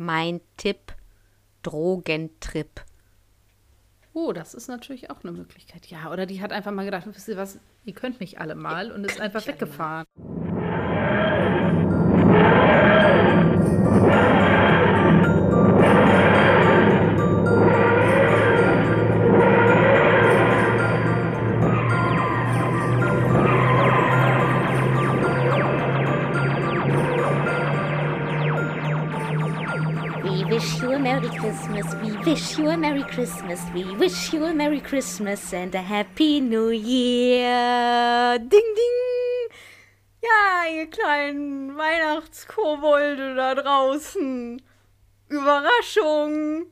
mein Tipp, Drogentrip. Oh, das ist natürlich auch eine Möglichkeit. Ja, oder die hat einfach mal gedacht, wisst ihr was, ihr könnt mich alle mal und ist einfach weggefahren. Wish you a Merry Christmas. We wish you a Merry Christmas and a Happy New Year. Ding, ding. Ja, ihr kleinen Weihnachtskobolde da draußen. Überraschung.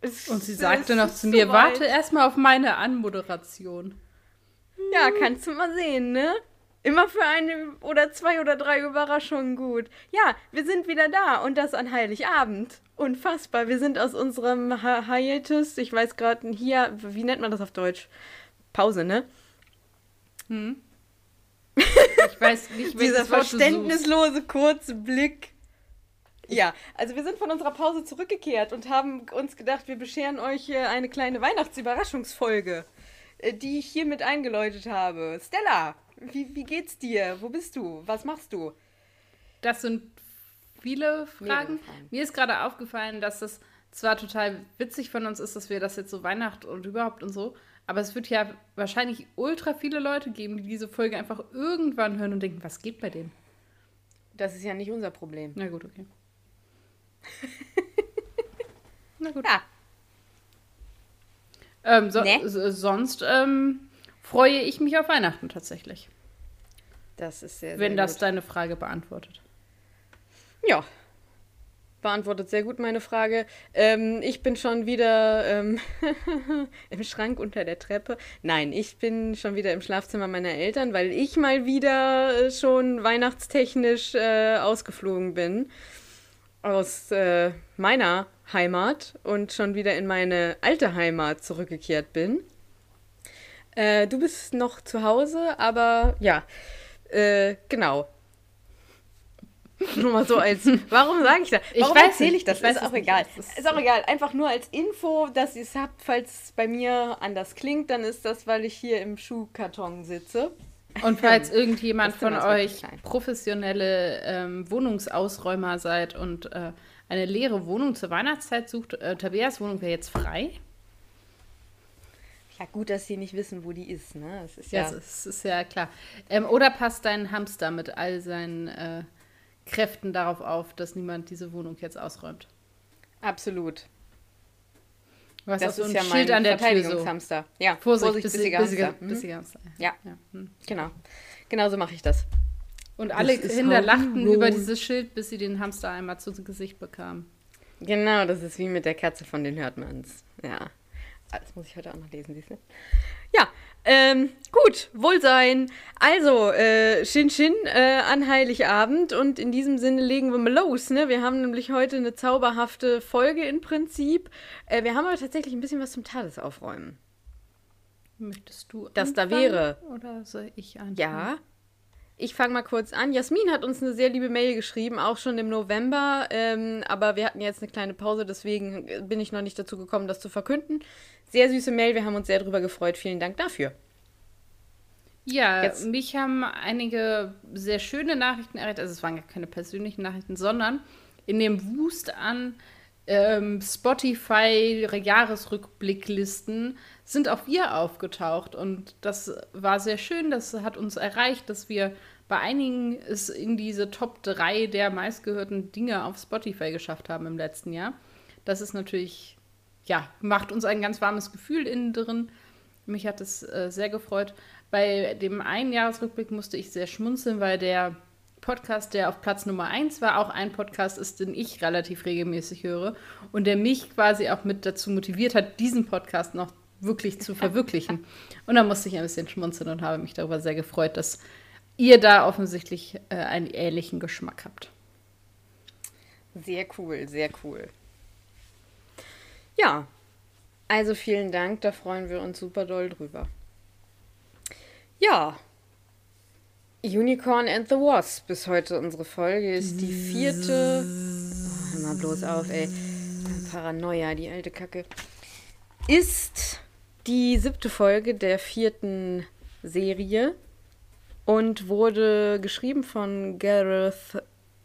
Es, Und sie sagte noch zu mir, so warte erstmal auf meine Anmoderation. Ja, kannst du mal sehen, ne? Immer für eine oder zwei oder drei Überraschungen gut. Ja, wir sind wieder da und das an Heiligabend. Unfassbar. Wir sind aus unserem Hi Hiatus, ich weiß gerade hier, wie nennt man das auf Deutsch? Pause, ne? Hm. Ich weiß nicht, Dieser verständnislose kurze Blick. Ja, also wir sind von unserer Pause zurückgekehrt und haben uns gedacht, wir bescheren euch eine kleine Weihnachtsüberraschungsfolge, äh, die ich hiermit eingeläutet habe. Stella, wie, wie geht's dir? Wo bist du? Was machst du? Das sind viele Fragen. Fragen. Mir ist gerade aufgefallen, dass es zwar total witzig von uns ist, dass wir das jetzt so Weihnacht und überhaupt und so, aber es wird ja wahrscheinlich ultra viele Leute geben, die diese Folge einfach irgendwann hören und denken, was geht bei denen? Das ist ja nicht unser Problem. Na gut, okay. Na gut. Ja. Ähm, so, nee. sonst ähm, freue ich mich auf Weihnachten tatsächlich. Das ist sehr, sehr Wenn das gut. deine Frage beantwortet. Ja, beantwortet sehr gut meine Frage. Ähm, ich bin schon wieder ähm, im Schrank unter der Treppe. Nein, ich bin schon wieder im Schlafzimmer meiner Eltern, weil ich mal wieder äh, schon weihnachtstechnisch äh, ausgeflogen bin aus äh, meiner Heimat und schon wieder in meine alte Heimat zurückgekehrt bin. Äh, du bist noch zu Hause, aber ja, äh, genau. Nur mal so als. Warum sage ich das? Warum erzähle ich das? Ich weiß ist auch egal. Ist, ist auch egal. Einfach nur als Info, dass ihr es habt, falls es bei mir anders klingt, dann ist das, weil ich hier im Schuhkarton sitze. Und falls irgendjemand von euch professionelle ähm, Wohnungsausräumer seid und äh, eine leere Wohnung zur Weihnachtszeit sucht, äh, Tabeas Wohnung wäre jetzt frei. Ja, gut, dass sie nicht wissen, wo die ist, ne? Das ist ja, ja das ist, ist ja klar. Ähm, oder passt dein Hamster mit all seinen äh, Kräften darauf auf, dass niemand diese Wohnung jetzt ausräumt? Absolut. Du hast das ist so ein ja Schild an der Verteidigungshamster. So. Ja, Vorsicht, Vorsicht bissiger, bissiger, Hamster. Bissiger Hamster. Ja, ja. Hm. genau. Genau so mache ich das. Und alle Kinder lachten über dieses Schild, bis sie den Hamster einmal zu Gesicht bekamen. Genau, das ist wie mit der Katze von den Hörtmanns. Ja. Das muss ich heute auch noch lesen, siehst du? Ja, ähm, gut, Wohlsein. Also, äh, Shin Shin äh, an Heiligabend und in diesem Sinne legen wir mal los. Ne? Wir haben nämlich heute eine zauberhafte Folge im Prinzip. Äh, wir haben aber tatsächlich ein bisschen was zum Tagesaufräumen. Möchtest du Das da wäre. Oder soll ich anfangen? Ja, ich fange mal kurz an. Jasmin hat uns eine sehr liebe Mail geschrieben, auch schon im November. Ähm, aber wir hatten jetzt eine kleine Pause, deswegen bin ich noch nicht dazu gekommen, das zu verkünden. Sehr süße Mail, wir haben uns sehr darüber gefreut. Vielen Dank dafür. Ja, jetzt. mich haben einige sehr schöne Nachrichten erreicht. Also es waren gar keine persönlichen Nachrichten, sondern in dem Wust an ähm, Spotify-Jahresrückblicklisten sind auch wir aufgetaucht. Und das war sehr schön. Das hat uns erreicht, dass wir bei einigen es in diese Top 3 der meistgehörten Dinge auf Spotify geschafft haben im letzten Jahr. Das ist natürlich, ja, macht uns ein ganz warmes Gefühl innen drin. Mich hat es äh, sehr gefreut. Bei dem einen Jahresrückblick musste ich sehr schmunzeln, weil der Podcast, der auf Platz Nummer 1 war, auch ein Podcast ist, den ich relativ regelmäßig höre und der mich quasi auch mit dazu motiviert hat, diesen Podcast noch wirklich zu verwirklichen. Und da musste ich ein bisschen schmunzeln und habe mich darüber sehr gefreut, dass ihr da offensichtlich äh, einen ähnlichen Geschmack habt. Sehr cool, sehr cool. Ja, also vielen Dank, da freuen wir uns super doll drüber. Ja, Unicorn and the Wasp ist heute unsere Folge, ist die vierte. Oh, mal bloß auf, ey. Paranoia, die alte Kacke. Ist die siebte Folge der vierten Serie und wurde geschrieben von Gareth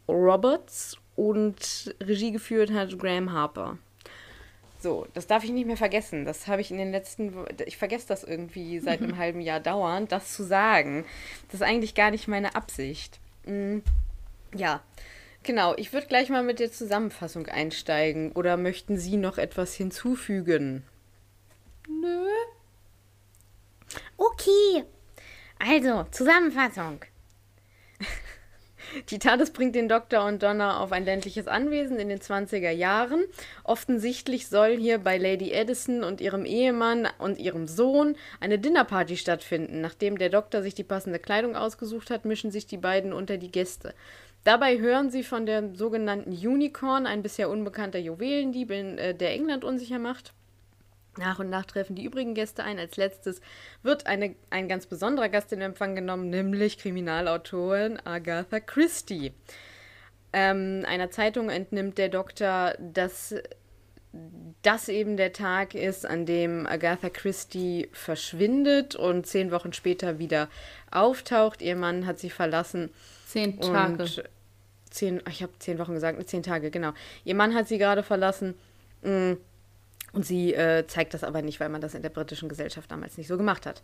Roberts und Regie geführt hat Graham Harper. So, das darf ich nicht mehr vergessen. Das habe ich in den letzten, ich vergesse das irgendwie seit einem halben Jahr dauernd, das zu sagen. Das ist eigentlich gar nicht meine Absicht. Mm, ja, genau. Ich würde gleich mal mit der Zusammenfassung einsteigen. Oder möchten Sie noch etwas hinzufügen? Nö. Okay. Also, Zusammenfassung. Die TARDIS bringt den Doktor und Donna auf ein ländliches Anwesen in den 20er Jahren. Offensichtlich soll hier bei Lady Edison und ihrem Ehemann und ihrem Sohn eine Dinnerparty stattfinden. Nachdem der Doktor sich die passende Kleidung ausgesucht hat, mischen sich die beiden unter die Gäste. Dabei hören sie von der sogenannten Unicorn, ein bisher unbekannter Juwelendieb, äh, der England unsicher macht. Nach und nach treffen die übrigen Gäste ein. Als letztes wird eine, ein ganz besonderer Gast in Empfang genommen, nämlich Kriminalautorin Agatha Christie. Ähm, einer Zeitung entnimmt der Doktor, dass das eben der Tag ist, an dem Agatha Christie verschwindet und zehn Wochen später wieder auftaucht. Ihr Mann hat sie verlassen. Zehn Tage. Zehn, ich habe zehn Wochen gesagt, zehn Tage, genau. Ihr Mann hat sie gerade verlassen. Mh, mm, und sie äh, zeigt das aber nicht, weil man das in der britischen Gesellschaft damals nicht so gemacht hat.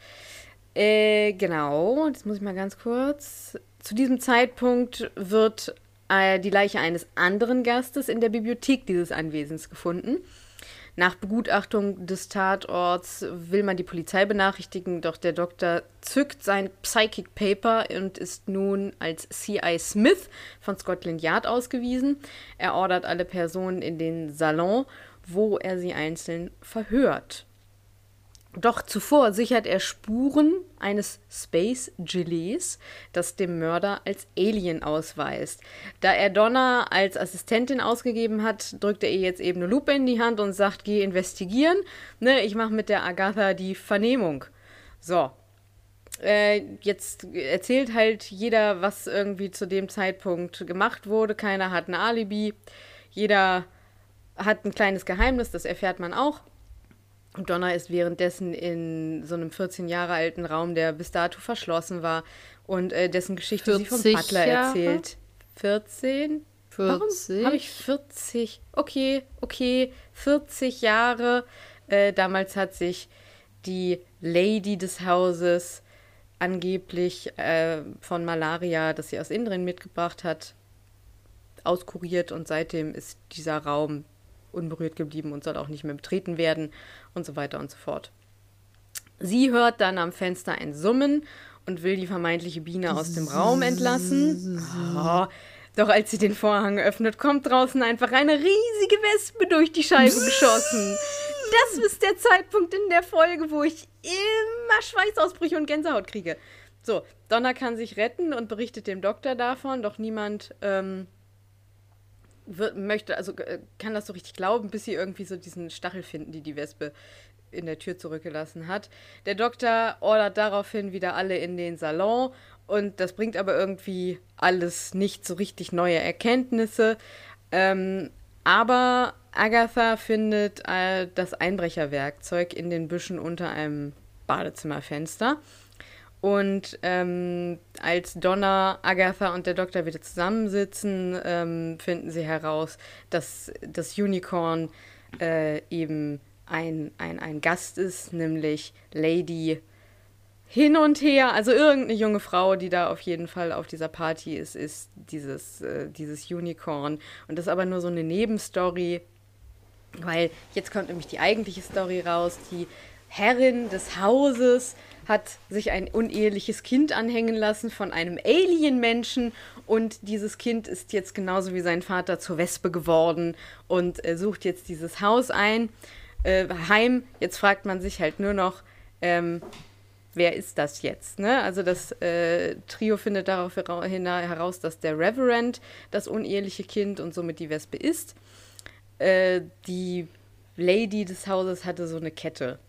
Äh, genau, das muss ich mal ganz kurz. Zu diesem Zeitpunkt wird äh, die Leiche eines anderen Gastes in der Bibliothek dieses Anwesens gefunden. Nach Begutachtung des Tatorts will man die Polizei benachrichtigen, doch der Doktor zückt sein Psychic Paper und ist nun als C.I. Smith von Scotland Yard ausgewiesen. Er ordert alle Personen in den Salon wo er sie einzeln verhört. Doch zuvor sichert er Spuren eines Space Gillies, das dem Mörder als Alien ausweist. Da er Donna als Assistentin ausgegeben hat, drückt er ihr jetzt eben eine Lupe in die Hand und sagt, geh investigieren. Ne, ich mache mit der Agatha die Vernehmung. So. Äh, jetzt erzählt halt jeder, was irgendwie zu dem Zeitpunkt gemacht wurde. Keiner hat ein Alibi. Jeder hat ein kleines Geheimnis, das erfährt man auch. Und Donna ist währenddessen in so einem 14 Jahre alten Raum, der bis dato verschlossen war und äh, dessen Geschichte sie vom Butler Jahre? erzählt. 14? 40? Warum habe ich 40? Okay, okay, 40 Jahre. Äh, damals hat sich die Lady des Hauses angeblich äh, von Malaria, das sie aus Indien mitgebracht hat, auskuriert und seitdem ist dieser Raum unberührt geblieben und soll auch nicht mehr betreten werden und so weiter und so fort. Sie hört dann am Fenster ein Summen und will die vermeintliche Biene aus dem Raum entlassen. Oh, doch als sie den Vorhang öffnet, kommt draußen einfach eine riesige Wespe durch die Scheibe geschossen. Das ist der Zeitpunkt in der Folge, wo ich immer Schweißausbrüche und Gänsehaut kriege. So, Donna kann sich retten und berichtet dem Doktor davon, doch niemand ähm, wird, möchte, also äh, kann das so richtig glauben, bis sie irgendwie so diesen Stachel finden, die die Wespe in der Tür zurückgelassen hat. Der Doktor ordert daraufhin wieder alle in den Salon und das bringt aber irgendwie alles nicht so richtig neue Erkenntnisse. Ähm, aber Agatha findet äh, das Einbrecherwerkzeug in den Büschen unter einem Badezimmerfenster. Und ähm, als Donna, Agatha und der Doktor wieder zusammensitzen, ähm, finden sie heraus, dass das Unicorn äh, eben ein, ein, ein Gast ist, nämlich Lady hin und her. Also irgendeine junge Frau, die da auf jeden Fall auf dieser Party ist, ist dieses, äh, dieses Unicorn. Und das ist aber nur so eine Nebenstory, weil jetzt kommt nämlich die eigentliche Story raus. Die Herrin des Hauses hat sich ein uneheliches Kind anhängen lassen von einem Alien-Menschen und dieses Kind ist jetzt genauso wie sein Vater zur Wespe geworden und äh, sucht jetzt dieses Haus ein, äh, heim. Jetzt fragt man sich halt nur noch, ähm, wer ist das jetzt? Ne? Also das äh, Trio findet daraufhin heraus, dass der Reverend das uneheliche Kind und somit die Wespe ist. Äh, die Lady des Hauses hatte so eine Kette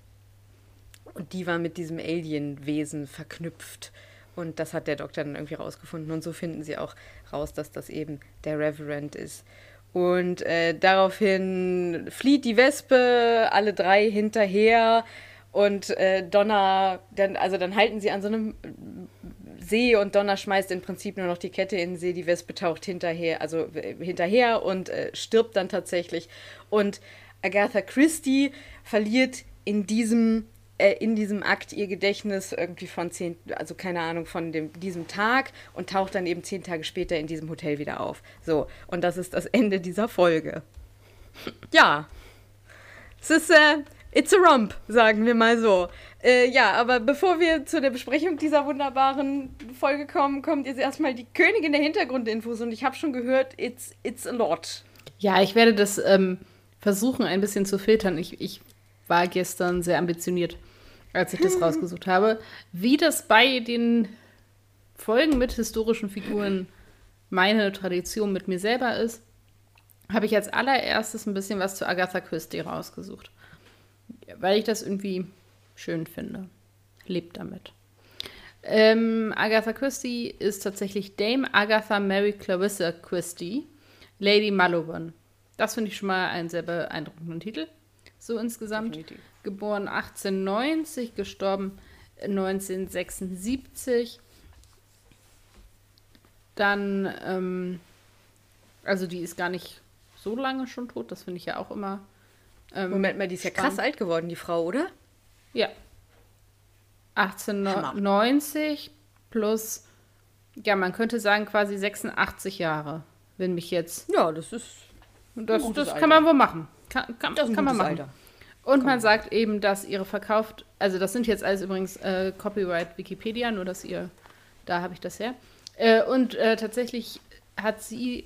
und die war mit diesem Alien-Wesen verknüpft. Und das hat der Doktor dann irgendwie rausgefunden. Und so finden sie auch raus, dass das eben der Reverend ist. Und äh, daraufhin flieht die Wespe, alle drei hinterher. Und äh, Donna, dann, also dann halten sie an so einem See und Donna schmeißt im Prinzip nur noch die Kette in den See. Die Wespe taucht hinterher, also äh, hinterher und äh, stirbt dann tatsächlich. Und Agatha Christie verliert in diesem äh, in diesem Akt ihr Gedächtnis irgendwie von zehn, also keine Ahnung, von dem, diesem Tag und taucht dann eben zehn Tage später in diesem Hotel wieder auf. So, und das ist das Ende dieser Folge. Ja. Es ist, äh, it's a romp, sagen wir mal so. Äh, ja, aber bevor wir zu der Besprechung dieser wunderbaren Folge kommen, kommt jetzt erstmal die Königin der Hintergrundinfos und ich habe schon gehört, it's, it's a lot. Ja, ich werde das ähm, versuchen, ein bisschen zu filtern. Ich, ich war gestern sehr ambitioniert, als ich das rausgesucht habe. Wie das bei den Folgen mit historischen Figuren meine Tradition mit mir selber ist, habe ich als allererstes ein bisschen was zu Agatha Christie rausgesucht. Weil ich das irgendwie schön finde. Lebt damit. Ähm, Agatha Christie ist tatsächlich Dame Agatha Mary Clarissa Christie, Lady Maloban. Das finde ich schon mal einen sehr beeindruckenden Titel so insgesamt. Definitiv. Geboren 1890, gestorben 1976. Dann, ähm, also die ist gar nicht so lange schon tot, das finde ich ja auch immer. Ähm, Moment mal, die ist ja krass alt geworden, die Frau, oder? Ja. 1890 Hammer. plus, ja, man könnte sagen quasi 86 Jahre, wenn mich jetzt. Ja, das ist. Das, das kann man wohl machen. Kann, kann, das kann man machen. Alter. Und man sagt eben, dass ihre verkauft, also das sind jetzt alles übrigens äh, Copyright Wikipedia, nur dass ihr, da habe ich das her. Äh, und äh, tatsächlich hat sie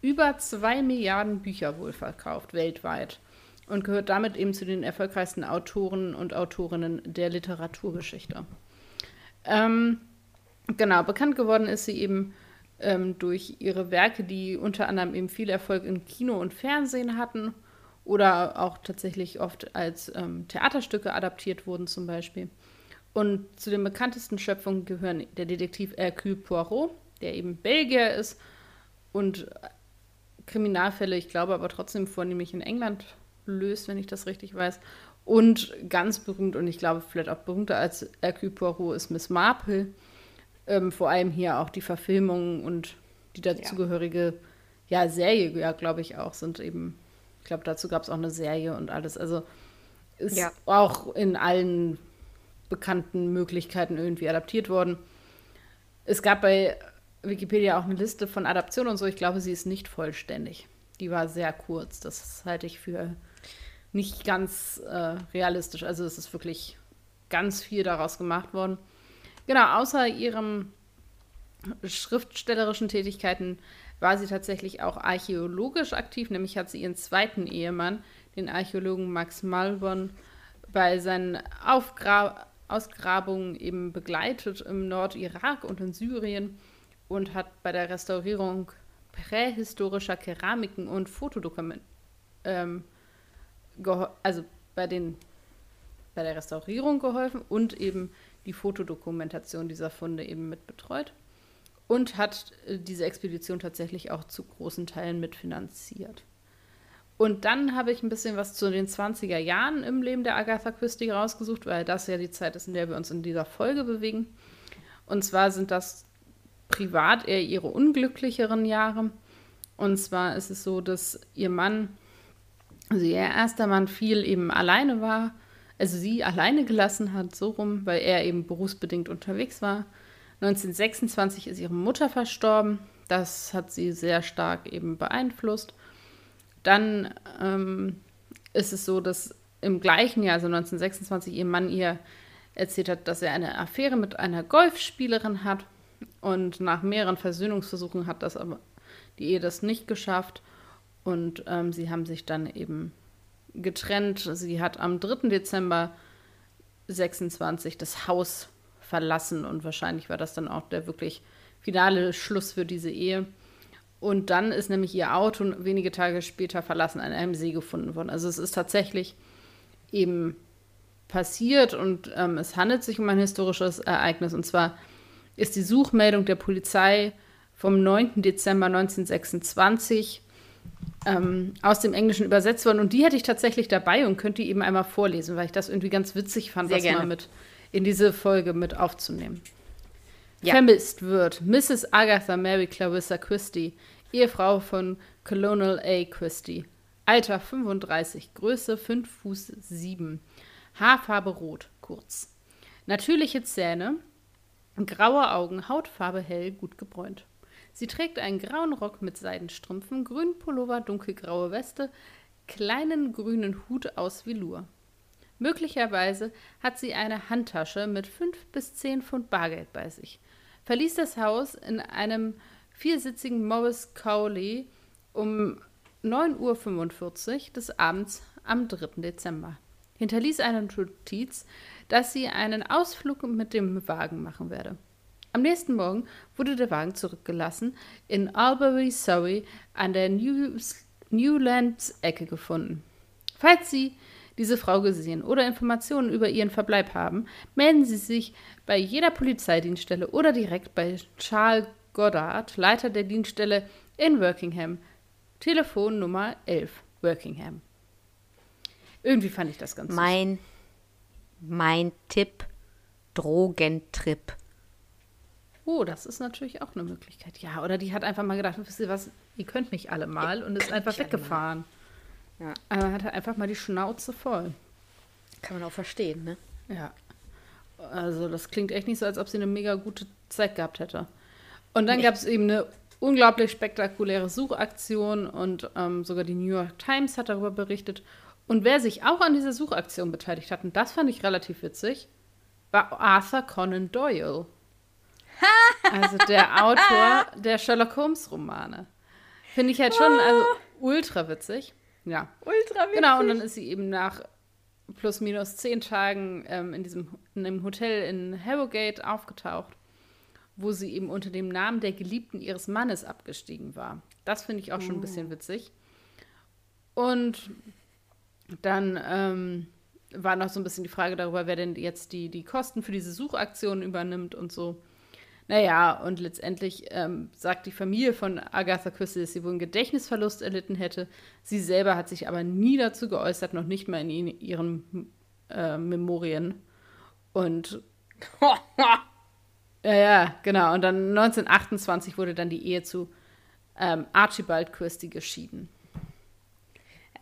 über zwei Milliarden Bücher wohl verkauft, weltweit. Und gehört damit eben zu den erfolgreichsten Autoren und Autorinnen der Literaturgeschichte. Ähm, genau, bekannt geworden ist sie eben ähm, durch ihre Werke, die unter anderem eben viel Erfolg in Kino und Fernsehen hatten oder auch tatsächlich oft als ähm, Theaterstücke adaptiert wurden zum Beispiel. Und zu den bekanntesten Schöpfungen gehören der Detektiv Hercule Poirot, der eben Belgier ist und Kriminalfälle, ich glaube aber trotzdem vornehmlich in England löst, wenn ich das richtig weiß. Und ganz berühmt und ich glaube vielleicht auch berühmter als Hercule Poirot ist Miss Marple. Ähm, vor allem hier auch die Verfilmungen und die dazugehörige ja. ja, Serie, ja, glaube ich auch, sind eben glaube, dazu gab es auch eine Serie und alles. Also ist ja. auch in allen bekannten Möglichkeiten irgendwie adaptiert worden. Es gab bei Wikipedia auch eine Liste von Adaptionen und so. Ich glaube, sie ist nicht vollständig. Die war sehr kurz. Das halte ich für nicht ganz äh, realistisch. Also es ist wirklich ganz viel daraus gemacht worden. Genau, außer ihren schriftstellerischen Tätigkeiten war sie tatsächlich auch archäologisch aktiv, nämlich hat sie ihren zweiten Ehemann, den Archäologen Max Malborn, bei seinen Aufgra Ausgrabungen eben begleitet im Nordirak und in Syrien und hat bei der Restaurierung prähistorischer Keramiken und Fotodokumenten, ähm, also bei den bei der Restaurierung geholfen und eben die Fotodokumentation dieser Funde eben mit betreut und hat äh, diese Expedition tatsächlich auch zu großen Teilen mitfinanziert. Und dann habe ich ein bisschen was zu den 20er Jahren im Leben der Agatha Christie rausgesucht, weil das ja die Zeit ist, in der wir uns in dieser Folge bewegen. Und zwar sind das privat eher ihre unglücklicheren Jahre. Und zwar ist es so, dass ihr Mann, also ihr erster Mann, viel eben alleine war, also sie alleine gelassen hat, so rum, weil er eben berufsbedingt unterwegs war. 1926 ist ihre Mutter verstorben. Das hat sie sehr stark eben beeinflusst. Dann ähm, ist es so, dass im gleichen Jahr, also 1926, ihr Mann ihr erzählt hat, dass er eine Affäre mit einer Golfspielerin hat. Und nach mehreren Versöhnungsversuchen hat das aber die Ehe das nicht geschafft. Und ähm, sie haben sich dann eben getrennt. Sie hat am 3. Dezember 26 das Haus verlassen und wahrscheinlich war das dann auch der wirklich finale Schluss für diese Ehe. Und dann ist nämlich ihr Auto wenige Tage später verlassen an einem See gefunden worden. Also es ist tatsächlich eben passiert und ähm, es handelt sich um ein historisches Ereignis. Und zwar ist die Suchmeldung der Polizei vom 9. Dezember 1926 ähm, aus dem Englischen übersetzt worden. Und die hätte ich tatsächlich dabei und könnte die eben einmal vorlesen, weil ich das irgendwie ganz witzig fand, Sehr das gerne. mal mit in diese Folge mit aufzunehmen. Ja. Vermisst wird Mrs. Agatha Mary Clarissa Christie, Ehefrau von Colonel A. Christie. Alter 35, Größe 5 Fuß 7. Haarfarbe rot, kurz. Natürliche Zähne, graue Augen, Hautfarbe hell, gut gebräunt. Sie trägt einen grauen Rock mit Seidenstrümpfen, grünen Pullover, dunkelgraue Weste, kleinen grünen Hut aus Velour. Möglicherweise hat sie eine Handtasche mit fünf bis zehn Pfund Bargeld bei sich. Verließ das Haus in einem viersitzigen Morris Cowley um 9.45 Uhr des Abends am 3. Dezember. Hinterließ eine Notiz, dass sie einen Ausflug mit dem Wagen machen werde. Am nächsten Morgen wurde der Wagen zurückgelassen, in Albury, Surrey, an der Newlands-Ecke gefunden. Falls Sie diese Frau gesehen oder Informationen über ihren Verbleib haben, melden Sie sich bei jeder Polizeidienststelle oder direkt bei Charles Goddard, Leiter der Dienststelle in Workingham. Telefonnummer 11, Workingham. Irgendwie fand ich das ganz süß. Mein, mein Tipp, Drogentrip. Oh, das ist natürlich auch eine Möglichkeit. Ja, oder die hat einfach mal gedacht, wisst ihr was, ihr könnt mich alle mal und ist einfach weggefahren. Ja. Aber hat einfach mal die Schnauze voll. Kann man auch verstehen, ne? Ja. Also das klingt echt nicht so, als ob sie eine mega gute Zeit gehabt hätte. Und dann gab es eben eine unglaublich spektakuläre Suchaktion und ähm, sogar die New York Times hat darüber berichtet. Und wer sich auch an dieser Suchaktion beteiligt hat, und das fand ich relativ witzig, war Arthur Conan Doyle. also der Autor der Sherlock Holmes Romane. Finde ich halt schon also, ultra witzig. Ja. Ultra witzig. Genau, und dann ist sie eben nach plus minus zehn Tagen ähm, in diesem in einem Hotel in Harrogate aufgetaucht, wo sie eben unter dem Namen der Geliebten ihres Mannes abgestiegen war. Das finde ich auch schon ein bisschen witzig. Und dann ähm, war noch so ein bisschen die Frage darüber, wer denn jetzt die, die Kosten für diese Suchaktion übernimmt und so. Naja, und letztendlich ähm, sagt die Familie von Agatha Christie, dass sie wohl einen Gedächtnisverlust erlitten hätte. Sie selber hat sich aber nie dazu geäußert, noch nicht mal in ihren äh, Memorien. Und ja, ja, genau. Und dann 1928 wurde dann die Ehe zu ähm, Archibald Christie geschieden.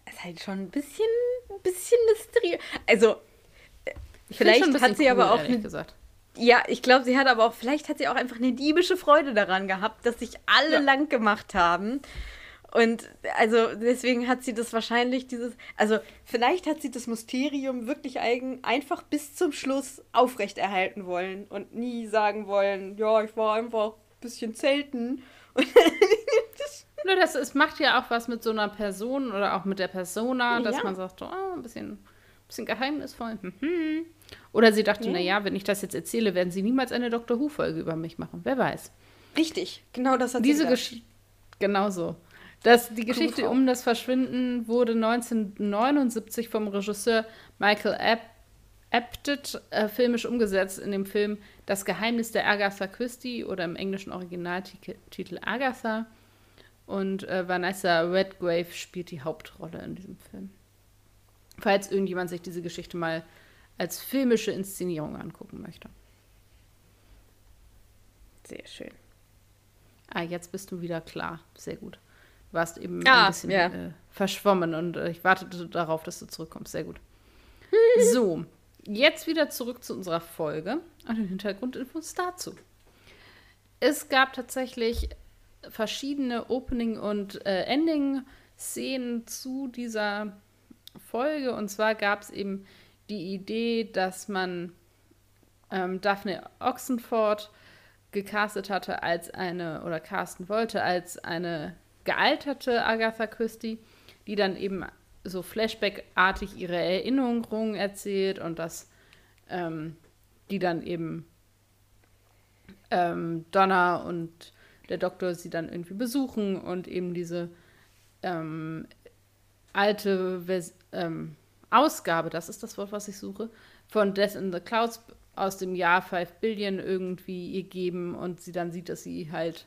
ist halt schon ein bisschen, ein bisschen mysteriös. Also, Ich find's Vielleicht hat sie aber auch ehrlich gesagt. Ja, ich glaube, sie hat aber auch, vielleicht hat sie auch einfach eine diebische Freude daran gehabt, dass sich alle Ja. lang gemacht haben. Und also deswegen hat sie das wahrscheinlich dieses, also vielleicht hat sie das Mysterium wirklich eigen, einfach bis zum Schluss aufrechterhalten wollen und nie sagen wollen, ja, ich war einfach ein bisschen zelten. Nö, das, es macht ja auch was mit so einer Person oder auch mit der Persona, dass Ja. man sagt, oh, ein bisschen, bisschen geheimnisvoll. Mhm. Oder sie dachte, Ja. na ja, wenn ich das jetzt erzähle, werden sie niemals eine Dr. Who-Folge über mich machen. Wer weiß. Richtig, genau das hat Diese sie. Genau so. Das, die Geschichte Frau. um das Verschwinden wurde 1979 vom Regisseur Michael Ap Apted äh, filmisch umgesetzt in dem Film Das Geheimnis der Agatha Christie oder im englischen Originaltitel Agatha. Und äh, Vanessa Redgrave spielt die Hauptrolle in diesem Film. Falls irgendjemand sich diese Geschichte mal als filmische Inszenierung angucken möchte. Sehr schön. Ah, jetzt bist du wieder klar. Sehr gut. Du warst eben Ah, ein bisschen ja. äh, verschwommen und äh, ich wartete darauf, dass du zurückkommst. Sehr gut. so, jetzt wieder zurück zu unserer Folge und den Hintergrundinfos dazu. Es gab tatsächlich verschiedene Opening- und äh, Ending-Szenen zu dieser Folge. Und zwar gab es eben die Idee, dass man ähm, Daphne Oxenford gecastet hatte als eine, oder casten wollte, als eine gealterte Agatha Christie, die dann eben so Flashback-artig ihre Erinnerungen erzählt und dass ähm, die dann eben ähm, Donna und der Doktor sie dann irgendwie besuchen und eben diese ähm, alte Vers ähm, Ausgabe, das ist das Wort, was ich suche, von Death in the Clouds aus dem Jahr 5 Billion irgendwie ihr geben und sie dann sieht, dass sie halt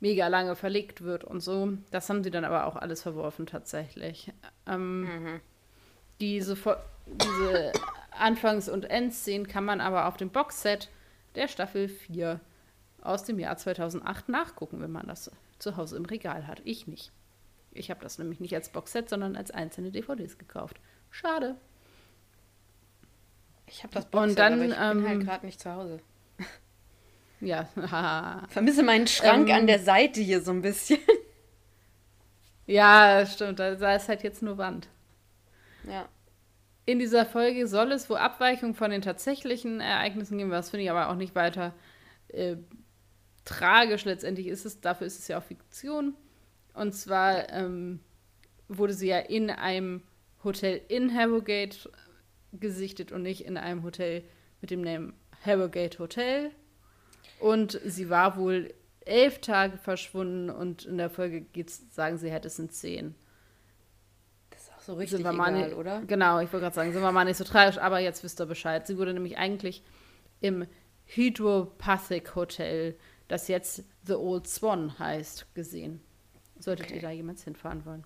mega lange verlegt wird und so. Das haben sie dann aber auch alles verworfen tatsächlich. Ähm, diese, Fo- diese Anfangs- und Endszenen kann man aber auf dem Boxset der Staffel 4 aus dem Jahr 2008 nachgucken, wenn man das zu Hause im Regal hat. Ich nicht. Ich habe das nämlich nicht als Boxset, sondern als einzelne DVDs gekauft. Schade. Ich habe das Und dann, aber ich bin halt ähm, gerade nicht zu Hause. Ja. Vermisse meinen Schrank Ähm, an der Seite hier so ein bisschen. ja, stimmt. Da, ist halt jetzt nur Wand. Ja. In dieser Folge soll es wohl Abweichungen von den tatsächlichen Ereignissen geben, was finde ich aber auch nicht weiter äh, tragisch letztendlich ist es. Dafür ist es ja auch Fiktion. Und zwar ähm, wurde sie ja in einem Hotel in Harrogate gesichtet und nicht in einem Hotel mit dem Namen Harrogate Hotel. Und sie war wohl elf Tage verschwunden und in der Folge geht's, sagen sie, hätte es sind zehn. Das ist auch so richtig Sind wir egal, nicht- oder? Genau, ich wollte gerade sagen, sind wir mal nicht so tragisch, aber jetzt wisst ihr Bescheid. Sie wurde nämlich eigentlich im Hydropathic Hotel, das jetzt The Old Swan heißt, gesehen. Solltet Okay. ihr da jemals hinfahren wollen.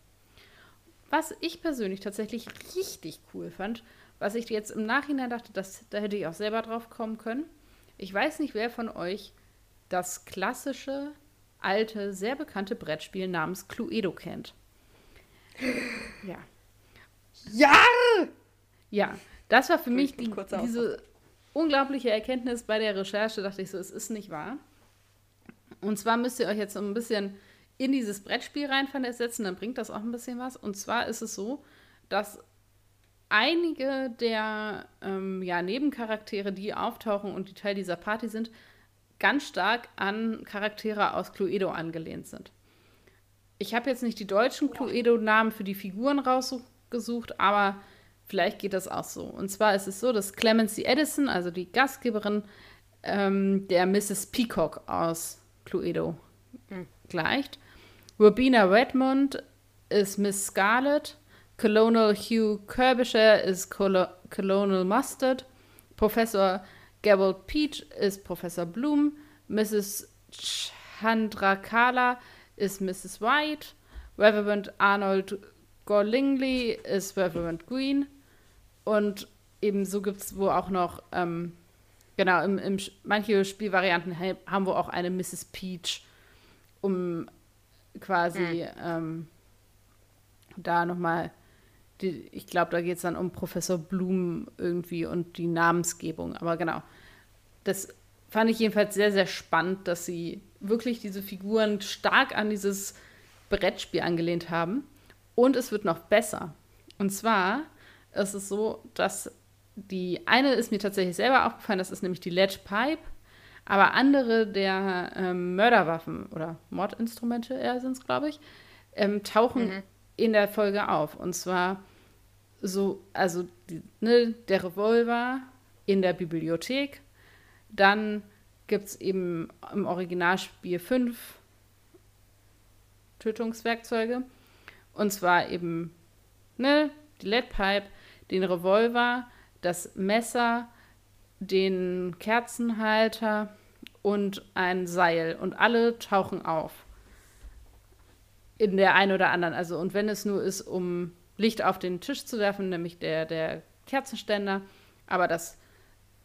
Was ich persönlich tatsächlich richtig cool fand, was ich jetzt im Nachhinein dachte, das, da hätte ich auch selber drauf kommen können. Ich weiß nicht, wer von euch das klassische, alte, sehr bekannte Brettspiel namens Cluedo kennt. Ja. Ja! Ja, das war für mich die, diese unglaubliche Erkenntnis bei der Recherche, dachte ich so, es ist nicht wahr. Und zwar müsst ihr euch jetzt so ein bisschen in dieses Brettspiel reinversetzen, dann bringt das auch ein bisschen was. Und zwar ist es so, dass einige der ähm, ja, Nebencharaktere, die auftauchen und die Teil dieser Party sind, ganz stark an Charaktere aus Cluedo angelehnt sind. Ich habe jetzt nicht die deutschen Cluedo-Namen für die Figuren rausgesucht, aber vielleicht geht das auch so. Und zwar ist es so, dass Clemency Edison, also die Gastgeberin, ähm, der Mrs. Peacock aus Cluedo gleicht. Robina Redmond ist Miss Scarlet. Colonel Hugh Kirbisher ist Colo Colonel Mustard. Professor Gerald Peach ist Professor Bloom. Mrs. Chandrakala ist Mrs. White. Reverend Arnold Gorlingley ist Reverend Green. Und ebenso gibt es wohl auch noch, ähm, genau, im, im, manche Spielvarianten ha- haben wohl auch eine Mrs. Peach, um quasi ähm, da nochmal, ich glaube, da geht es dann um Professor Blum irgendwie und die Namensgebung. Aber genau, das fand ich jedenfalls sehr, sehr spannend, dass sie wirklich diese Figuren stark an dieses Brettspiel angelehnt haben. Und es wird noch besser. Und zwar ist es so, dass die eine ist mir tatsächlich selber aufgefallen, das ist nämlich die Lead Pipe. Aber andere der ähm, Mörderwaffen oder Mordinstrumente eher sind es, glaube ich, ähm, tauchen in der Folge auf. Und zwar so, also die, ne, der Revolver in der Bibliothek. Dann gibt es eben im Originalspiel fünf Tötungswerkzeuge. Und zwar eben ne, die Leadpipe, den Revolver, das Messer, den Kerzenhalter und ein Seil. Und alle tauchen auf. In der einen oder anderen. Also, und wenn es nur ist, um Licht auf den Tisch zu werfen, nämlich der, der Kerzenständer. Aber das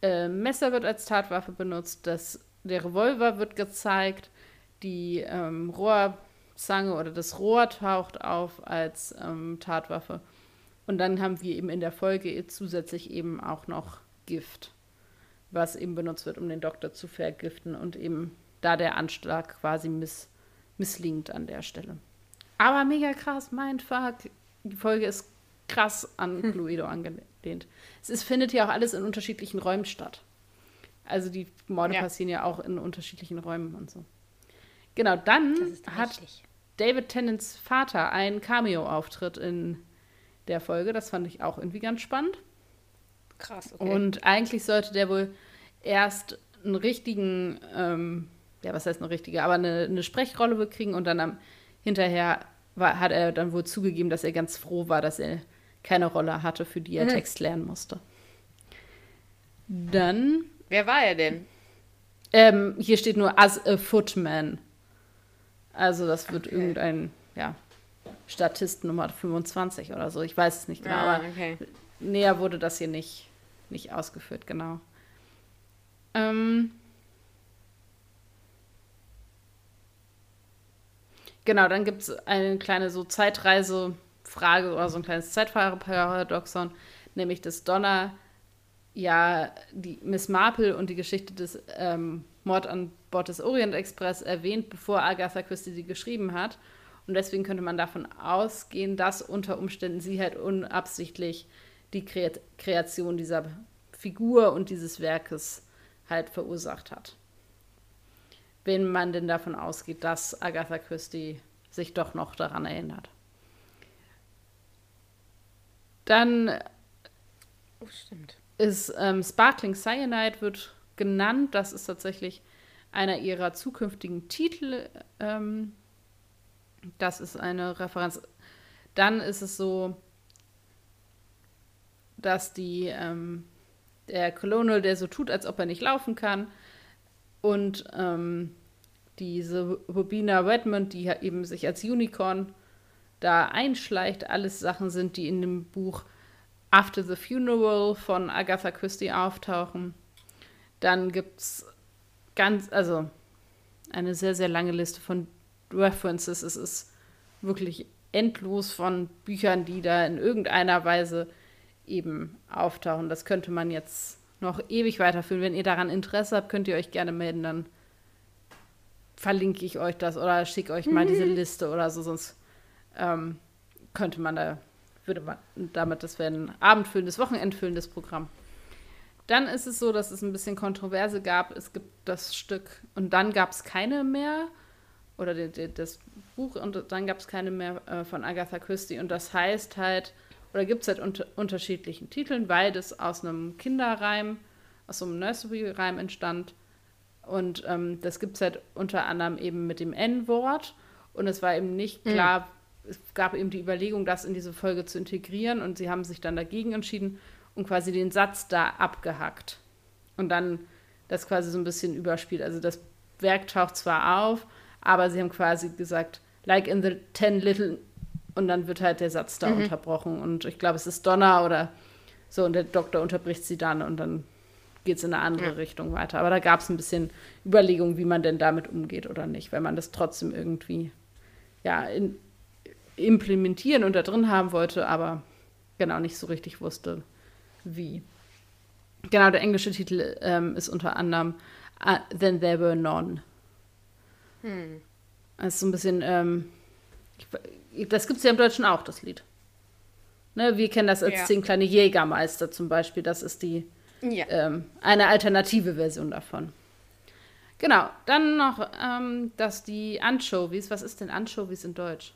äh, Messer wird als Tatwaffe benutzt, das, der Revolver wird gezeigt, die ähm, Rohrzange oder das Rohr taucht auf als ähm, Tatwaffe. Und dann haben wir eben in der Folge zusätzlich eben auch noch Gift, was eben benutzt wird, um den Doktor zu vergiften und eben da der Anschlag quasi miss, misslingt an der Stelle. Aber mega krass, mein Fuck. Die Folge ist krass an Cluedo angelehnt. Es ist, findet ja auch alles in unterschiedlichen Räumen statt. Also die Morde Ja. passieren ja auch in unterschiedlichen Räumen und so. Genau, dann hat richtig. David Tennants Vater einen Cameo-Auftritt in der Folge. Das fand ich auch irgendwie ganz spannend. Krass, okay. Und eigentlich sollte der wohl erst einen richtigen, ähm, ja, was heißt eine richtige, aber eine, eine Sprechrolle bekriegen und dann am, hinterher war, hat er dann wohl zugegeben, dass er ganz froh war, dass er keine Rolle hatte, für die er Text lernen musste. Dann, Wer war er denn? ähm, hier steht nur as a footman. Also das wird okay. irgendein, ja, Statist Nummer 25 oder so. Ich weiß es nicht genau, ah, okay. Näher wurde das hier nicht, nicht ausgeführt, genau. Ähm, genau, dann gibt es eine kleine so Zeitreise-Frage oder so ein kleines Zeitfahrerparadoxon, nämlich dass Donna ja die Miss Marple und die Geschichte des ähm, Mord an Bord des Orient Express erwähnt, bevor Agatha Christie sie geschrieben hat. Und deswegen könnte man davon ausgehen, dass unter Umständen sie halt unabsichtlich die Kreation dieser Figur und dieses Werkes halt verursacht hat. Wenn man denn davon ausgeht, dass Agatha Christie sich doch noch daran erinnert. Dann oh, ist ähm, Sparkling Cyanide wird genannt. Das ist tatsächlich einer ihrer zukünftigen Titel. Ähm, das ist eine Referenz. Dann ist es so, dass die, ähm, der Colonel, der so tut, als ob er nicht laufen kann, und ähm, diese Rubina Redmond, die eben sich als Unicorn da einschleicht, alles Sachen sind, die in dem Buch After the Funeral von Agatha Christie auftauchen. Dann gibt es ganz, also eine sehr, sehr lange Liste von References. Es ist wirklich endlos von Büchern, die da in irgendeiner Weise eben auftauchen. Das könnte man jetzt noch ewig weiterführen. Wenn ihr daran Interesse habt, könnt ihr euch gerne melden, dann verlinke ich euch das oder schicke euch mal diese Liste oder so, sonst ähm, könnte man da, würde man damit, das wäre ein abendfüllendes, wochenendfüllendes Programm. Dann ist es so, dass es ein bisschen Kontroverse gab. Es gibt das Stück und dann gab es keine mehr oder die, die, das Buch und dann gab es keine mehr äh, von Agatha Christie und das heißt halt, oder gibt es halt unter unterschiedlichen Titeln, weil das aus einem Kinderreim, aus so einem Nursery-Reim entstand und ähm, das gibt es halt unter anderem eben mit dem N-Wort und es war eben nicht hm. klar, mhm. es gab eben die Überlegung, das in diese Folge zu integrieren und sie haben sich dann dagegen entschieden und quasi den Satz da abgehackt und dann das quasi so ein bisschen überspielt. Also das Werk taucht zwar auf, aber sie haben quasi gesagt, like in the ten little und dann wird halt der Satz da mhm. unterbrochen und ich glaube, es ist Donner oder so und der Doktor unterbricht sie dann und dann geht es in eine andere ja. Richtung weiter. Aber da gab es ein bisschen Überlegungen, wie man denn damit umgeht oder nicht, weil man das trotzdem irgendwie ja, in, implementieren und da drin haben wollte, aber genau nicht so richtig wusste, wie. Genau, der englische Titel ähm, ist unter anderem uh, Then There Were None. Hm. Das ist so ein bisschen, ähm, ich, das gibt es ja im Deutschen auch, das Lied. Ne, wir kennen das als ja. Zehn kleine Jägermeister zum Beispiel. Das ist die ja. ähm, eine alternative Version davon. Genau, dann noch, ähm, dass die Anchovies, was ist denn Anchovies in Deutsch?